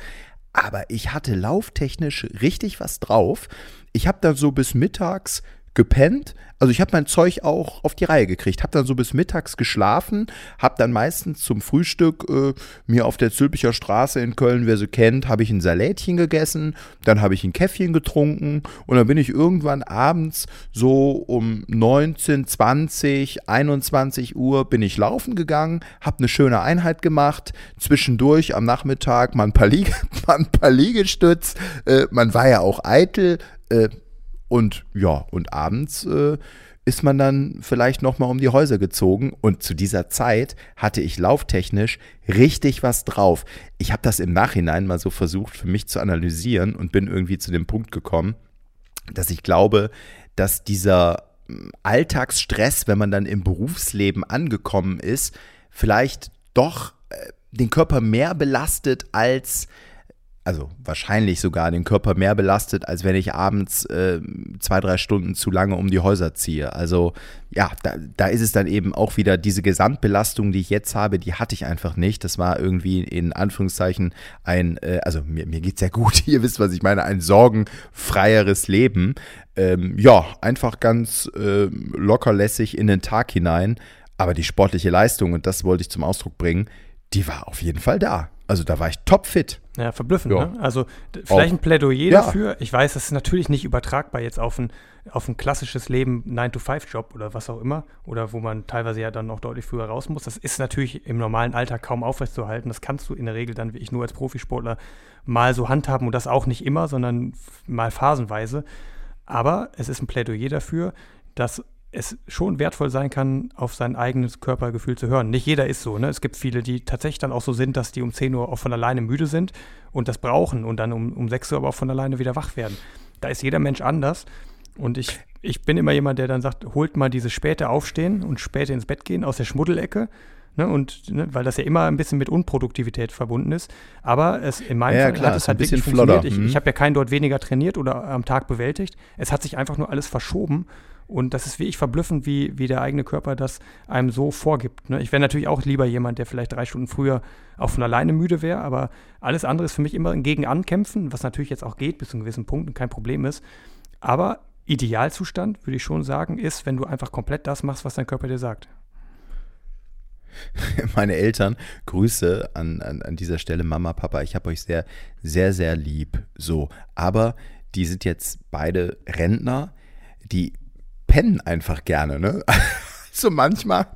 Aber ich hatte lauftechnisch richtig was drauf. Ich habe dann so bis mittags gepennt. Also ich habe mein Zeug auch auf die Reihe gekriegt, habe dann so bis mittags geschlafen, habe dann meistens zum Frühstück äh, mir auf der Zülpicher Straße in Köln, wer sie kennt, habe ich ein Salätchen gegessen, dann habe ich ein Käffchen getrunken. Und dann bin ich irgendwann abends so um 19, 20, 21 Uhr bin ich laufen gegangen, habe eine schöne Einheit gemacht, zwischendurch am Nachmittag mal ein paar, Liege, mal ein paar Liegestütz, äh, man war ja auch eitel, äh, und ja, und abends äh, ist man dann vielleicht nochmal um die Häuser gezogen. Und zu dieser Zeit hatte ich lauftechnisch richtig was drauf. Ich habe das im Nachhinein mal so versucht für mich zu analysieren und bin irgendwie zu dem Punkt gekommen, dass ich glaube, dass dieser hm, Alltagsstress, wenn man dann im Berufsleben angekommen ist, vielleicht doch äh, den Körper mehr belastet als also wahrscheinlich sogar den Körper mehr belastet, als wenn ich abends äh, zwei, drei Stunden zu lange um die Häuser ziehe. Also ja, da, da ist es dann eben auch wieder diese Gesamtbelastung, die ich jetzt habe, die hatte ich einfach nicht. Das war irgendwie in Anführungszeichen ein, äh, also mir, mir geht es ja gut, ihr wisst, was ich meine, ein sorgenfreieres Leben. Ähm, ja, einfach ganz äh, lockerlässig in den Tag hinein. Aber die sportliche Leistung, und das wollte ich zum Ausdruck bringen, die war auf jeden Fall da. Also da war ich topfit. Ja, verblüffend. Ja. Ne? Also vielleicht ein Plädoyer ja. dafür. Ich weiß, das ist natürlich nicht übertragbar jetzt auf ein, auf ein klassisches Leben, 9-to-5-Job oder was auch immer. Oder wo man teilweise ja dann auch deutlich früher raus muss. Das ist natürlich im normalen Alltag kaum aufrechtzuerhalten. Das kannst du in der Regel dann, wie ich nur als Profisportler, mal so handhaben. Und das auch nicht immer, sondern mal phasenweise. Aber es ist ein Plädoyer dafür, dass es schon wertvoll sein kann, auf sein eigenes Körpergefühl zu hören. Nicht jeder ist so. Ne? Es gibt viele, die tatsächlich dann auch so sind, dass die um 10 Uhr auch von alleine müde sind und das brauchen und dann um, um 6 Uhr aber auch von alleine wieder wach werden. Da ist jeder Mensch anders. Und ich, ich bin immer jemand, der dann sagt, holt mal dieses späte Aufstehen und späte ins Bett gehen aus der Schmuddelecke. Ne, und ne, weil das ja immer ein bisschen mit Unproduktivität verbunden ist. Aber es in meinem ja, Fall klar, hat es halt wirklich funktioniert. Ich, mhm. ich habe ja keinen dort weniger trainiert oder am Tag bewältigt. Es hat sich einfach nur alles verschoben und das ist wirklich verblüffend, wie, wie der eigene Körper das einem so vorgibt. Ne? Ich wäre natürlich auch lieber jemand, der vielleicht drei Stunden früher auch von alleine müde wäre, aber alles andere ist für mich immer ein Gegenankämpfen, was natürlich jetzt auch geht bis zu einem gewissen Punkt und kein Problem ist. Aber Idealzustand, würde ich schon sagen, ist, wenn du einfach komplett das machst, was dein Körper dir sagt. Meine Eltern, Grüße an, an, an dieser Stelle, Mama, Papa, ich habe euch sehr, sehr, sehr lieb. So, aber die sind jetzt beide Rentner, die pennen einfach gerne, ne? so manchmal,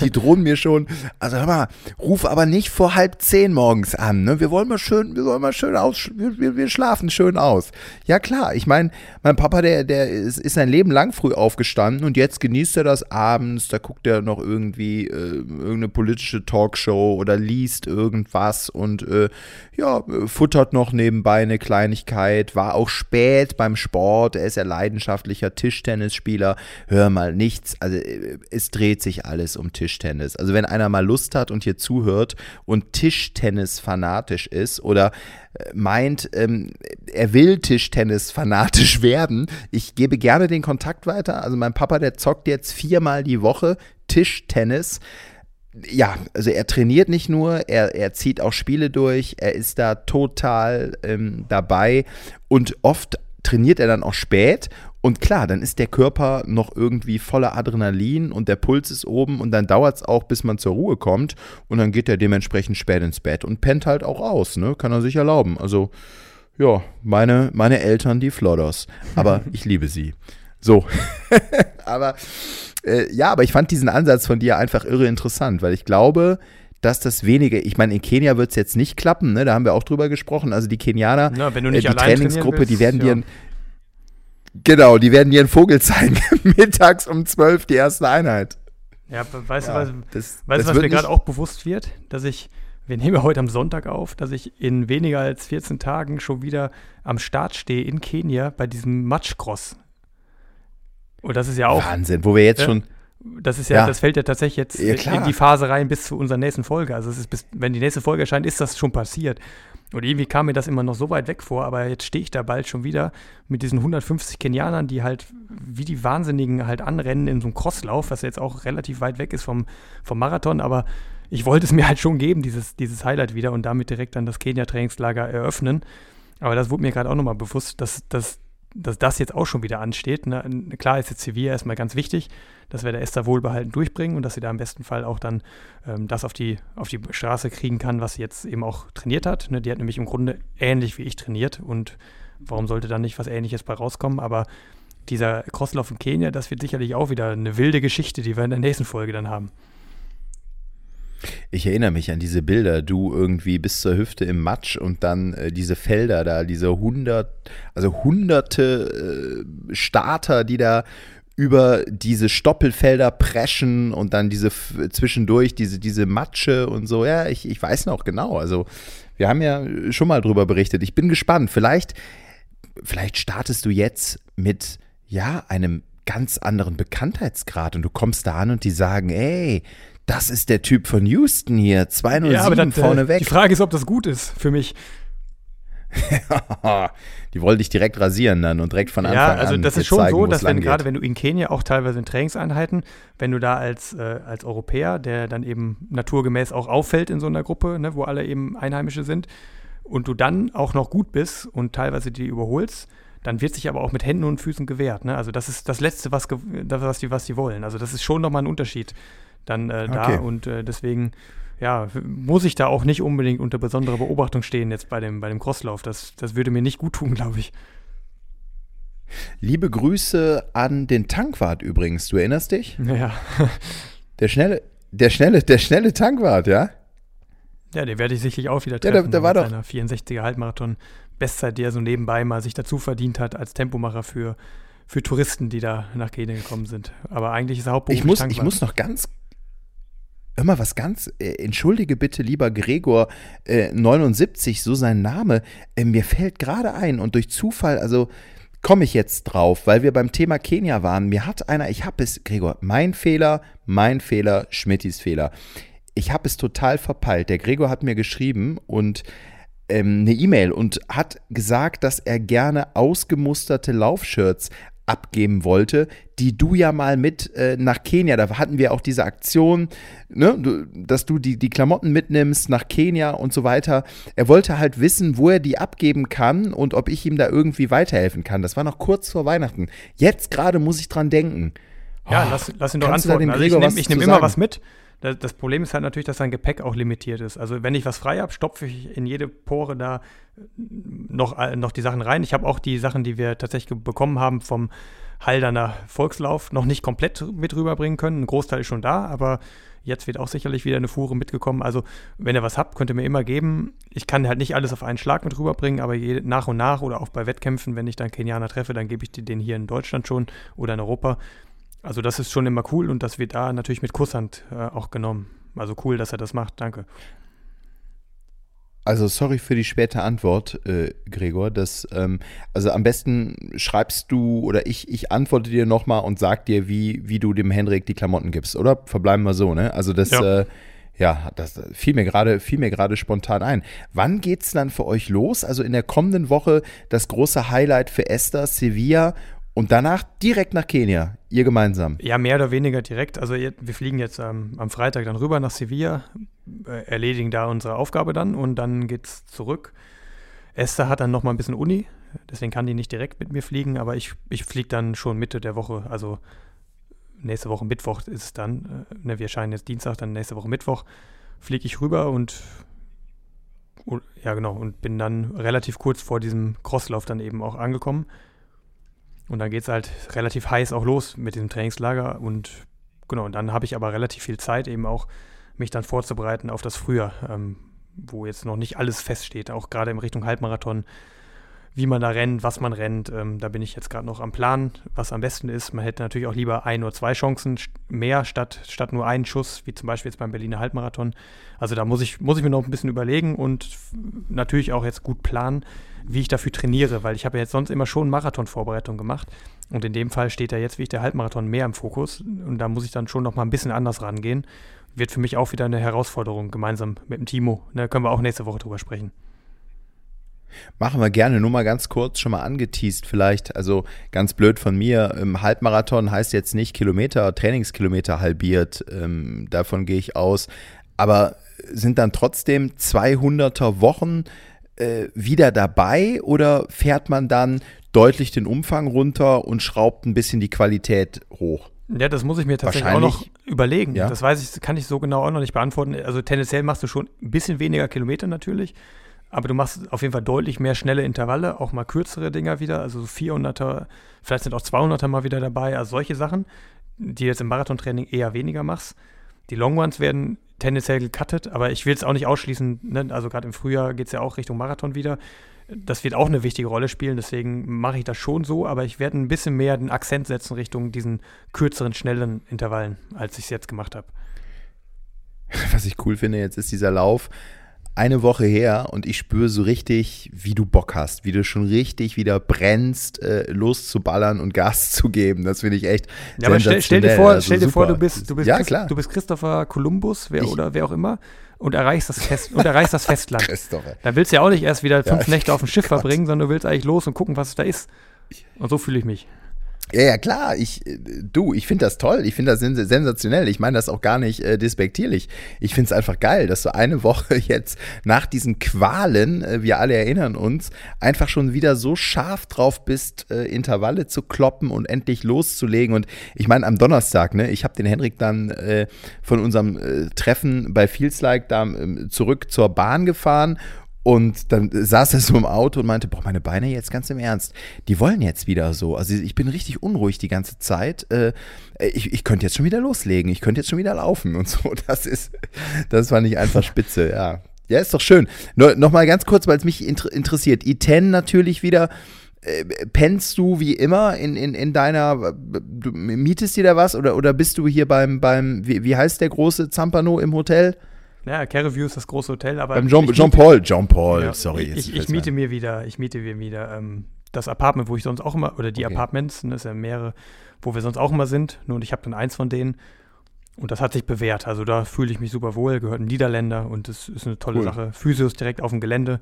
die drohen mir schon, also hör mal, ruf aber nicht vor halb zehn morgens an, ne? Wir wollen mal schön, wir wollen mal schön aus, wir, wir schlafen schön aus. Ja klar, ich meine, mein Papa, der, der ist, ist sein Leben lang früh aufgestanden und jetzt genießt er das abends, da guckt er noch irgendwie äh, irgendeine politische Talkshow oder liest irgendwas und äh, ja, futtert noch nebenbei eine Kleinigkeit, war auch spät beim Sport, er ist ja leidenschaftlicher Tischtennisspieler, hör mal, nichts, also äh, es dreht sich alles um Tischtennis. Also wenn einer mal Lust hat und hier zuhört und Tischtennis fanatisch ist oder äh, meint, ähm, er will Tischtennis fanatisch werden, ich gebe gerne den Kontakt weiter. Also mein Papa, der zockt jetzt viermal die Woche Tischtennis ja, also er trainiert nicht nur, er, er zieht auch Spiele durch, er ist da total ähm, dabei und oft trainiert er dann auch spät und klar, dann ist der Körper noch irgendwie voller Adrenalin und der Puls ist oben und dann dauert es auch, bis man zur Ruhe kommt und dann geht er dementsprechend spät ins Bett und pennt halt auch aus, ne? Kann er sich erlauben. Also, ja, meine, meine Eltern, die Flodders. Aber ich liebe sie. So. aber äh, ja, aber ich fand diesen Ansatz von dir einfach irre interessant, weil ich glaube, dass das wenige, ich meine, in Kenia wird es jetzt nicht klappen, ne? da haben wir auch drüber gesprochen. Also die Kenianer, Na, äh, die Trainingsgruppe, willst, die werden ja. dir Genau, die werden dir einen Vogel zeigen. Mittags um 12 die erste Einheit. Ja, weißt ja, du, was, das, weißt, das was mir gerade auch bewusst wird? Dass ich wir nehmen ja heute am Sonntag auf, dass ich in weniger als 14 Tagen schon wieder am Start stehe in Kenia bei diesem Matschcross. Und das ist ja auch. Wahnsinn, wo wir jetzt Ja. schon. Das ist ja, Ja. das fällt ja tatsächlich jetzt Ja, in die Phase rein bis zu unserer nächsten Folge. Also es ist bis, wenn die nächste Folge erscheint, ist das schon passiert. Und irgendwie kam mir das immer noch so weit weg vor, aber jetzt stehe ich da bald schon wieder mit diesen 150 Kenianern, die halt wie die Wahnsinnigen halt anrennen in so einem Crosslauf, was jetzt auch relativ weit weg ist vom, vom Marathon, aber ich wollte es mir halt schon geben, dieses, dieses Highlight wieder und damit direkt dann das Kenia-Trainingslager eröffnen. Aber das wurde mir gerade auch nochmal bewusst, dass, dass, dass das jetzt auch schon wieder ansteht. Ne? Klar ist jetzt Sevilla erstmal ganz wichtig, dass wir der Esther wohlbehalten durchbringen und dass sie da im besten Fall auch dann ähm, das auf die, auf die Straße kriegen kann, was sie jetzt eben auch trainiert hat. Ne? Die hat nämlich im Grunde ähnlich wie ich trainiert und warum sollte dann nicht was Ähnliches bei rauskommen? Aber dieser Crosslauf in Kenia, das wird sicherlich auch wieder eine wilde Geschichte, die wir in der nächsten Folge dann haben. Ich erinnere mich an diese Bilder, du irgendwie bis zur Hüfte im Matsch und dann äh, diese Felder da, diese hundert, also hunderte äh, Starter, die da über diese Stoppelfelder preschen und dann diese zwischendurch diese, diese Matsche und so. Ja, ich, ich weiß noch genau. Also wir haben ja schon mal drüber berichtet. Ich bin gespannt. Vielleicht, vielleicht startest du jetzt mit, ja, einem ganz anderen Bekanntheitsgrad und du kommst da an und die sagen, ey, das ist der Typ von Houston hier, 207 Ja, aber das, äh, vorne die. Frage ist, ob das gut ist für mich. die wollen dich direkt rasieren dann und direkt von Anfang Ja, an. also das ist schon zeigen, so, dass wenn gerade wenn du in Kenia auch teilweise in Trainingseinheiten, wenn du da als, äh, als Europäer, der dann eben naturgemäß auch auffällt in so einer Gruppe, ne, wo alle eben Einheimische sind, und du dann auch noch gut bist und teilweise die überholst, dann wird sich aber auch mit Händen und Füßen gewehrt. Ne? Also das ist das Letzte, was, was, die, was die wollen. Also das ist schon nochmal ein Unterschied dann äh, da Okay. und äh, deswegen ja, muss ich da auch nicht unbedingt unter besonderer Beobachtung stehen jetzt bei dem, bei dem Crosslauf. Das, das würde mir nicht gut tun, glaube ich. Liebe Grüße an den Tankwart übrigens. Du erinnerst dich? Ja. Der schnelle, der schnelle, der schnelle Tankwart, ja? Ja, den werde ich sicherlich auch wieder Ja, treffen. der- der war doch- seiner 64er Halbmarathon Bestzeit, die er so nebenbei mal sich dazu verdient hat als Tempomacher für, für Touristen, die da nach Kenia gekommen sind. Aber eigentlich ist er hauptberuflich Ich muss, ich Tankwart. muss noch ganz. Immer was ganz, äh, entschuldige bitte, lieber Gregor, äh, 79, so sein Name. Äh, mir fällt gerade ein und durch Zufall, also komme ich jetzt drauf, weil wir beim Thema Kenia waren. Mir hat einer, ich habe es, Gregor, mein Fehler, mein Fehler, Schmittis Fehler. Ich habe es total verpeilt. Der Gregor hat mir geschrieben und ähm, eine E-Mail und hat gesagt, dass er gerne ausgemusterte Laufshirts abgeben wollte, die du ja mal mit äh, nach Kenia, da hatten wir auch diese Aktion, ne, du, dass du die, die Klamotten mitnimmst nach Kenia und so weiter. Er wollte halt wissen, wo er die abgeben kann und ob ich ihm da irgendwie weiterhelfen kann. Das war noch kurz vor Weihnachten. Jetzt gerade muss ich dran denken. Ja, Oh, lass, lass ihn doch antworten. Also ich nehme nehm immer was mit. Das, Problem ist halt natürlich, dass sein Gepäck auch limitiert ist. Also wenn ich was frei habe, stopfe ich in jede Pore da noch, äh, noch die Sachen rein. Ich habe auch die Sachen, die wir tatsächlich bekommen haben vom Halderner Volkslauf, noch nicht komplett mit rüberbringen können. Ein Großteil ist schon da, aber jetzt wird auch sicherlich wieder eine Fuhre mitgekommen. Also wenn ihr was habt, könnt ihr mir immer geben. Ich kann halt nicht alles auf einen Schlag mit rüberbringen, aber je, nach und nach oder auch bei Wettkämpfen, wenn ich dann Kenianer treffe, dann gebe ich den hier in Deutschland schon oder in Europa. Also das ist schon immer cool und das wird da natürlich mit Kusshand äh, auch genommen. Also cool, dass er das macht, danke. Also sorry für die späte Antwort, äh, Gregor. Das, ähm, also am besten schreibst du oder ich, ich antworte dir nochmal und sag dir, wie, wie du dem Henrik die Klamotten gibst, oder? Verbleiben wir so, ne? Also das, Ja. äh, ja das fiel mir gerade, fiel mir gerade spontan ein. Wann geht's dann für euch los? Also in der kommenden Woche das große Highlight für Esther, Sevilla und danach direkt nach Kenia, ihr gemeinsam. Ja, mehr oder weniger direkt. Also wir fliegen jetzt ähm, am Freitag dann rüber nach Sevilla, äh, erledigen da unsere Aufgabe dann und dann geht's zurück. Esther hat dann noch mal ein bisschen Uni, deswegen kann die nicht direkt mit mir fliegen, aber ich, ich fliege dann schon Mitte der Woche, also nächste Woche Mittwoch ist es dann. Äh, ne, wir erscheinen jetzt Dienstag, dann nächste Woche Mittwoch fliege ich rüber und ja genau und bin dann relativ kurz vor diesem Crosslauf dann eben auch angekommen. Und dann geht es halt relativ heiß auch los mit diesem Trainingslager. Und genau, und dann habe ich aber relativ viel Zeit, eben auch mich dann vorzubereiten auf das Frühjahr, ähm, wo jetzt noch nicht alles feststeht. Auch gerade in Richtung Halbmarathon wie man da rennt, was man rennt. Ähm, da bin ich jetzt gerade noch am Plan, was am besten ist. Man hätte natürlich auch lieber ein oder zwei Chancen mehr statt, statt nur einen Schuss, wie zum Beispiel jetzt beim Berliner Halbmarathon. Also da muss ich, muss ich mir noch ein bisschen überlegen und natürlich auch jetzt gut planen, wie ich dafür trainiere, weil ich habe ja jetzt sonst immer schon Marathon-Vorbereitung gemacht. Und in dem Fall steht ja jetzt wie ich der Halbmarathon mehr im Fokus. Und da muss ich dann schon noch mal ein bisschen anders rangehen. Wird für mich auch wieder eine Herausforderung, gemeinsam mit dem Timo. Da können wir auch nächste Woche drüber sprechen. Machen wir gerne, nur mal ganz kurz schon mal angeteased vielleicht. Also ganz blöd von mir, im Halbmarathon heißt jetzt nicht Kilometer, Trainingskilometer halbiert, ähm, davon gehe ich aus. Aber sind dann trotzdem 200er Wochen äh, wieder dabei oder fährt man dann deutlich den Umfang runter und schraubt ein bisschen die Qualität hoch? Ja, das muss ich mir tatsächlich auch noch überlegen. Ja? Das weiß ich, kann ich so genau auch noch nicht beantworten. Also tendenziell machst du schon ein bisschen weniger Kilometer natürlich. Aber du machst auf jeden Fall deutlich mehr schnelle Intervalle, auch mal kürzere Dinger wieder, also 400er, vielleicht sind auch 200er mal wieder dabei, also solche Sachen, die du jetzt im Marathontraining eher weniger machst. Die Long Ones werden tendenziell gecuttet, aber ich will es auch nicht ausschließen, ne? also gerade im Frühjahr geht es ja auch Richtung Marathon wieder. Das wird auch eine wichtige Rolle spielen, deswegen mache ich das schon so, aber ich werde ein bisschen mehr den Akzent setzen Richtung diesen kürzeren, schnellen Intervallen, als ich es jetzt gemacht habe. Was ich cool finde jetzt ist dieser Lauf, eine Woche her und ich spüre so richtig, wie du Bock hast, wie du schon richtig wieder brennst, äh, loszuballern und Gas zu geben. Das finde ich echt. Ja, aber stell, stell, dir vor, also stell dir vor, du bist, du bist, ja, Christ, du bist Christopher Columbus wer, oder wer auch immer und erreichst das Fest und erreichst das Festland. Christopher. Da willst du ja auch nicht erst wieder fünf ja, Nächte auf dem Schiff Gott. verbringen, sondern du willst eigentlich los und gucken, was es da ist. Und so fühle ich mich. Ja, ja, klar. Ich, äh, du, ich finde das toll. Ich finde das sensationell. Ich meine das auch gar nicht äh, despektierlich. Ich finde es einfach geil, dass du eine Woche jetzt nach diesen Qualen, äh, wir alle erinnern uns, einfach schon wieder so scharf drauf bist, äh, Intervalle zu kloppen und endlich loszulegen. Und ich meine, am Donnerstag, ne, ich habe den Henrik dann äh, von unserem äh, Treffen bei Feels Like da ähm, zurück zur Bahn gefahren und dann saß er so im Auto und meinte, boah, meine Beine jetzt ganz im Ernst, die wollen jetzt wieder so. Also ich bin richtig unruhig die ganze Zeit. Äh, ich, ich könnte jetzt schon wieder loslegen, ich könnte jetzt schon wieder laufen und so. Das ist, das fand ich einfach spitze, ja. Ja, ist doch schön. No, Nochmal ganz kurz, weil es mich inter interessiert. I10 natürlich wieder. Äh, pennst du wie immer in, in, in deiner, du mietest dir da was oder, oder bist du hier beim, beim wie, wie heißt der große Zampano im Hotel? Ja, Careview ist das große Hotel, aber. Beim Jean, Jean Paul, Jean Paul, ja, sorry. Ich, ich miete mir wieder, ich miete mir wieder ähm, das Apartment, wo ich sonst auch immer, oder die okay. Apartments, ne, das sind ja mehrere, wo wir sonst auch immer sind. Nur und ich habe dann eins von denen. Und das hat sich bewährt. Also da fühle ich mich super wohl, gehört ein Niederländer und das ist eine tolle cool. Sache. Physios direkt auf dem Gelände.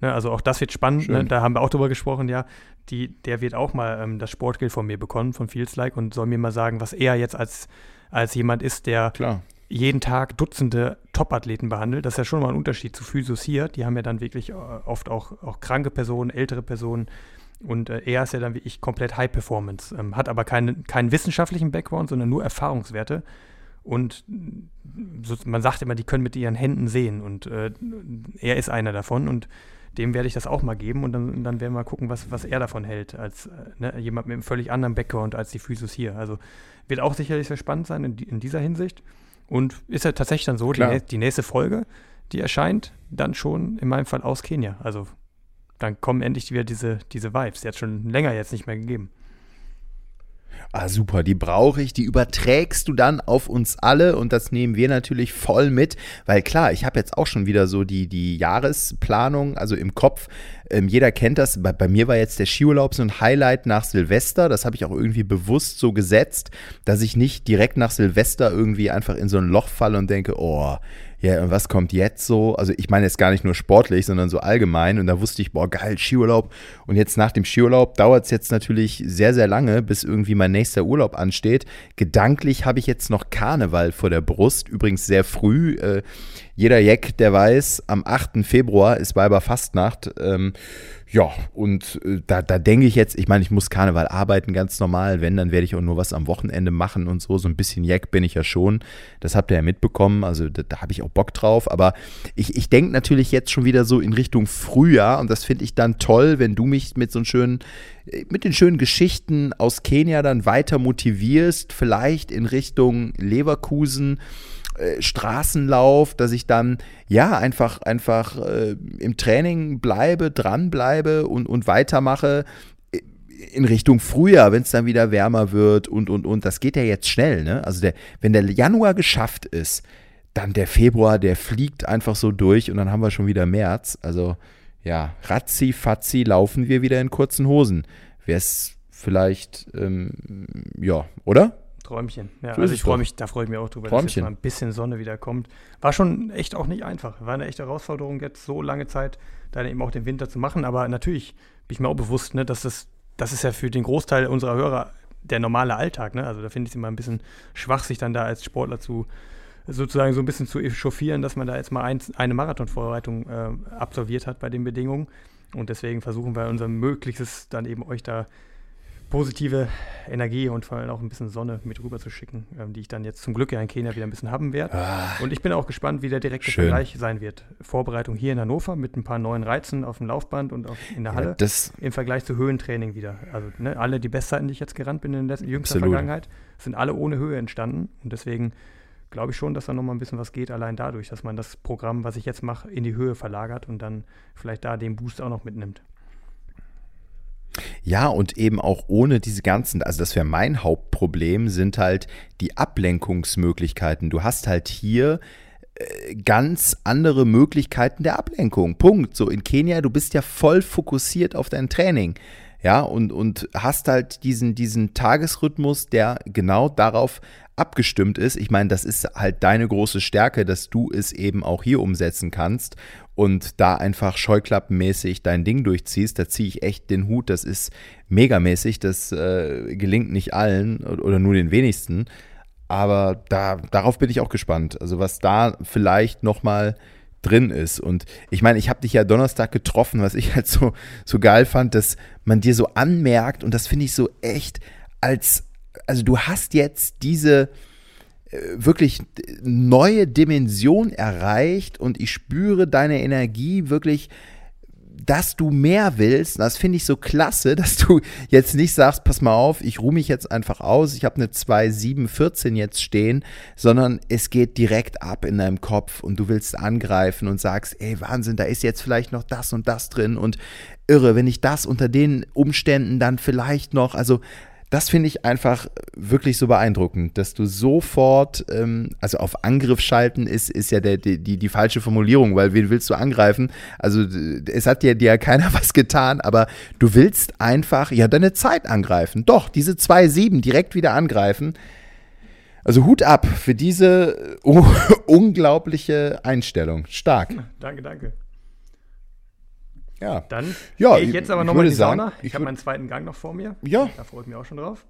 Ne, also auch das wird spannend. Ne, da haben wir auch drüber gesprochen, ja. Die, der wird auch mal ähm, das Sportgeld von mir bekommen, von Feels Like, und soll mir mal sagen, was er jetzt als, als jemand ist, der Klar jeden Tag Dutzende Topathleten behandelt. Das ist ja schon mal ein Unterschied zu Physios hier. Die haben ja dann wirklich äh, oft auch, auch kranke Personen, ältere Personen. Und äh, er ist ja dann wie ich komplett High Performance, ähm, hat aber keinen, keinen wissenschaftlichen Background, sondern nur Erfahrungswerte. Und so, man sagt immer, die können mit ihren Händen sehen. Und äh, er ist einer davon. Und dem werde ich das auch mal geben. Und dann, dann werden wir mal gucken, was, was er davon hält, als äh, ne, jemand mit einem völlig anderen Background als die Physios hier. Also wird auch sicherlich sehr spannend sein in, in dieser Hinsicht. Und ist ja tatsächlich dann so, die, die, nächste Folge, die erscheint, dann schon in meinem Fall aus Kenia. Also dann kommen endlich wieder diese, diese Vibes. Die hat schon länger jetzt nicht mehr gegeben. Ah, super, die brauche ich, die überträgst du dann auf uns alle und das nehmen wir natürlich voll mit, weil klar, ich habe jetzt auch schon wieder so die, die Jahresplanung, also im Kopf. Ähm, jeder kennt das. Bei, bei, mir war jetzt der Skiurlaub so ein Highlight nach Silvester. Das habe ich auch irgendwie bewusst so gesetzt, dass ich nicht direkt nach Silvester irgendwie einfach in so ein Loch falle und denke, oh, ja, und was kommt jetzt so? Also ich meine jetzt gar nicht nur sportlich, sondern so allgemein. Und da wusste ich, boah, geil, Skiurlaub. Und jetzt nach dem Skiurlaub dauert es jetzt natürlich sehr, sehr lange, bis irgendwie mein nächster Urlaub ansteht. Gedanklich habe ich jetzt noch Karneval vor der Brust, übrigens sehr früh. Äh, jeder Jack, der weiß, am 8. Februar ist Weiberfastnacht. Ähm, ja, und äh, da, da denke ich jetzt, ich meine, ich muss Karneval arbeiten, ganz normal. Wenn, dann werde ich auch nur was am Wochenende machen und so. So ein bisschen Jack bin ich ja schon. Das habt ihr ja mitbekommen. Also da, da habe ich auch Bock drauf. Aber ich, ich denke natürlich jetzt schon wieder so in Richtung Frühjahr. Und das finde ich dann toll, wenn du mich mit so einen schönen, äh, mit den schönen Geschichten aus Kenia dann weiter motivierst. Vielleicht in Richtung Leverkusen äh, Straßenlauf, dass ich dann ja einfach, einfach äh, im Training bleibe, dranbleibe und, und weitermache in Richtung Frühjahr, wenn es dann wieder wärmer wird und, und, und. Das geht ja jetzt schnell, ne? Also der, wenn der Januar geschafft ist, dann der Februar, der fliegt einfach so durch und dann haben wir schon wieder März. Also ja, ratzi fatzi laufen wir wieder in kurzen Hosen. Wäre es vielleicht, ähm, ja, oder? Träumchen. Ja, so also ich freue mich, da freue ich mich auch drüber, Träumchen. dass jetzt mal ein bisschen Sonne wieder kommt. War schon echt auch nicht einfach. War eine echte Herausforderung, jetzt so lange Zeit dann eben auch den Winter zu machen. Aber natürlich bin ich mir auch bewusst, ne, dass das, das ist ja für den Großteil unserer Hörer der normale Alltag. Ne? Also da finde ich es immer ein bisschen schwach, sich dann da als Sportler zu sozusagen so ein bisschen zu echauffieren, dass man da jetzt mal ein, eine Marathonvorbereitung äh, absolviert hat bei den Bedingungen. Und deswegen versuchen wir unser Möglichstes dann eben euch da positive Energie und vor allem auch ein bisschen Sonne mit rüber zu schicken, ähm, die ich dann jetzt zum Glück ja in Kenia wieder ein bisschen haben werde. Ah, und ich bin auch gespannt, wie der direkte schön. Vergleich sein wird. Vorbereitung hier in Hannover mit ein paar neuen Reizen auf dem Laufband und auf, in der Halle ja, im Vergleich zu Höhentraining wieder. Also ne, alle die Bestzeiten, die ich jetzt gerannt bin in der jüngsten Vergangenheit, sind alle ohne Höhe entstanden und deswegen glaube ich schon, dass da nochmal ein bisschen was geht, allein dadurch, dass man das Programm, was ich jetzt mache, in die Höhe verlagert und dann vielleicht da den Boost auch noch mitnimmt. Ja, und eben auch ohne diese ganzen, also das wäre mein Hauptproblem, sind halt die Ablenkungsmöglichkeiten. Du hast halt hier äh, ganz andere Möglichkeiten der Ablenkung. Punkt. So in Kenia, du bist ja voll fokussiert auf dein Training. Ja, und, und hast halt diesen, diesen Tagesrhythmus, der genau darauf abgestimmt ist. Ich meine, das ist halt deine große Stärke, dass du es eben auch hier umsetzen kannst und da einfach scheuklappenmäßig dein Ding durchziehst, da ziehe ich echt den Hut. Das ist megamäßig. Das äh, gelingt nicht allen oder nur den wenigsten. Aber da, darauf bin ich auch gespannt. Also was da vielleicht nochmal drin ist. Und ich meine, ich habe dich ja Donnerstag getroffen, was ich halt so, so geil fand, dass man dir so anmerkt, und das finde ich so echt als, also du hast jetzt diese, wirklich neue Dimension erreicht und ich spüre deine Energie wirklich, dass du mehr willst. Das finde ich so klasse, dass du jetzt nicht sagst, pass mal auf, ich ruhe mich jetzt einfach aus, ich habe eine 2,714 jetzt stehen, sondern es geht direkt ab in deinem Kopf und du willst angreifen und sagst, ey Wahnsinn, da ist jetzt vielleicht noch das und das drin und irre, wenn ich das unter den Umständen dann vielleicht noch, also das finde ich einfach wirklich so beeindruckend, dass du sofort, ähm, also auf Angriff schalten ist, ist ja der, die, die, die falsche Formulierung, weil wen willst du angreifen? Also es hat dir, ja keiner was getan, aber du willst einfach, ja, deine Zeit angreifen. Doch, diese 2-7 direkt wieder angreifen. Also Hut ab für diese uh, unglaubliche Einstellung. Stark. Danke, danke. Ja. Dann ja, gehe ich jetzt aber nochmal in die Sauna. ich, ich habe meinen zweiten Gang noch vor mir. Ja. Da freue ich mich auch schon drauf.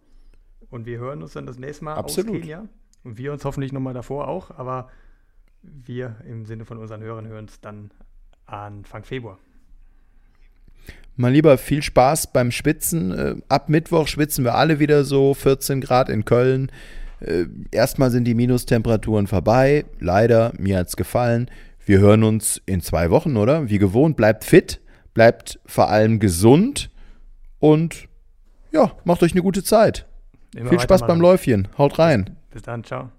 Und wir hören uns dann das nächste Mal Absolut. aus Kenia. Und wir uns hoffentlich nochmal davor auch. Aber wir im Sinne von unseren Hörern hören uns dann Anfang Februar. Mal lieber viel Spaß beim Schwitzen. Äh, ab Mittwoch schwitzen wir alle wieder so 14 Grad in Köln. Äh, erstmal sind die Minustemperaturen vorbei. Leider, mir hat es gefallen. Wir hören uns in zwei Wochen, oder? Wie gewohnt, bleibt fit bleibt vor allem gesund und ja, macht euch eine gute Zeit. Immer Viel Spaß beim Läufchen. Haut rein. Bis dann, ciao.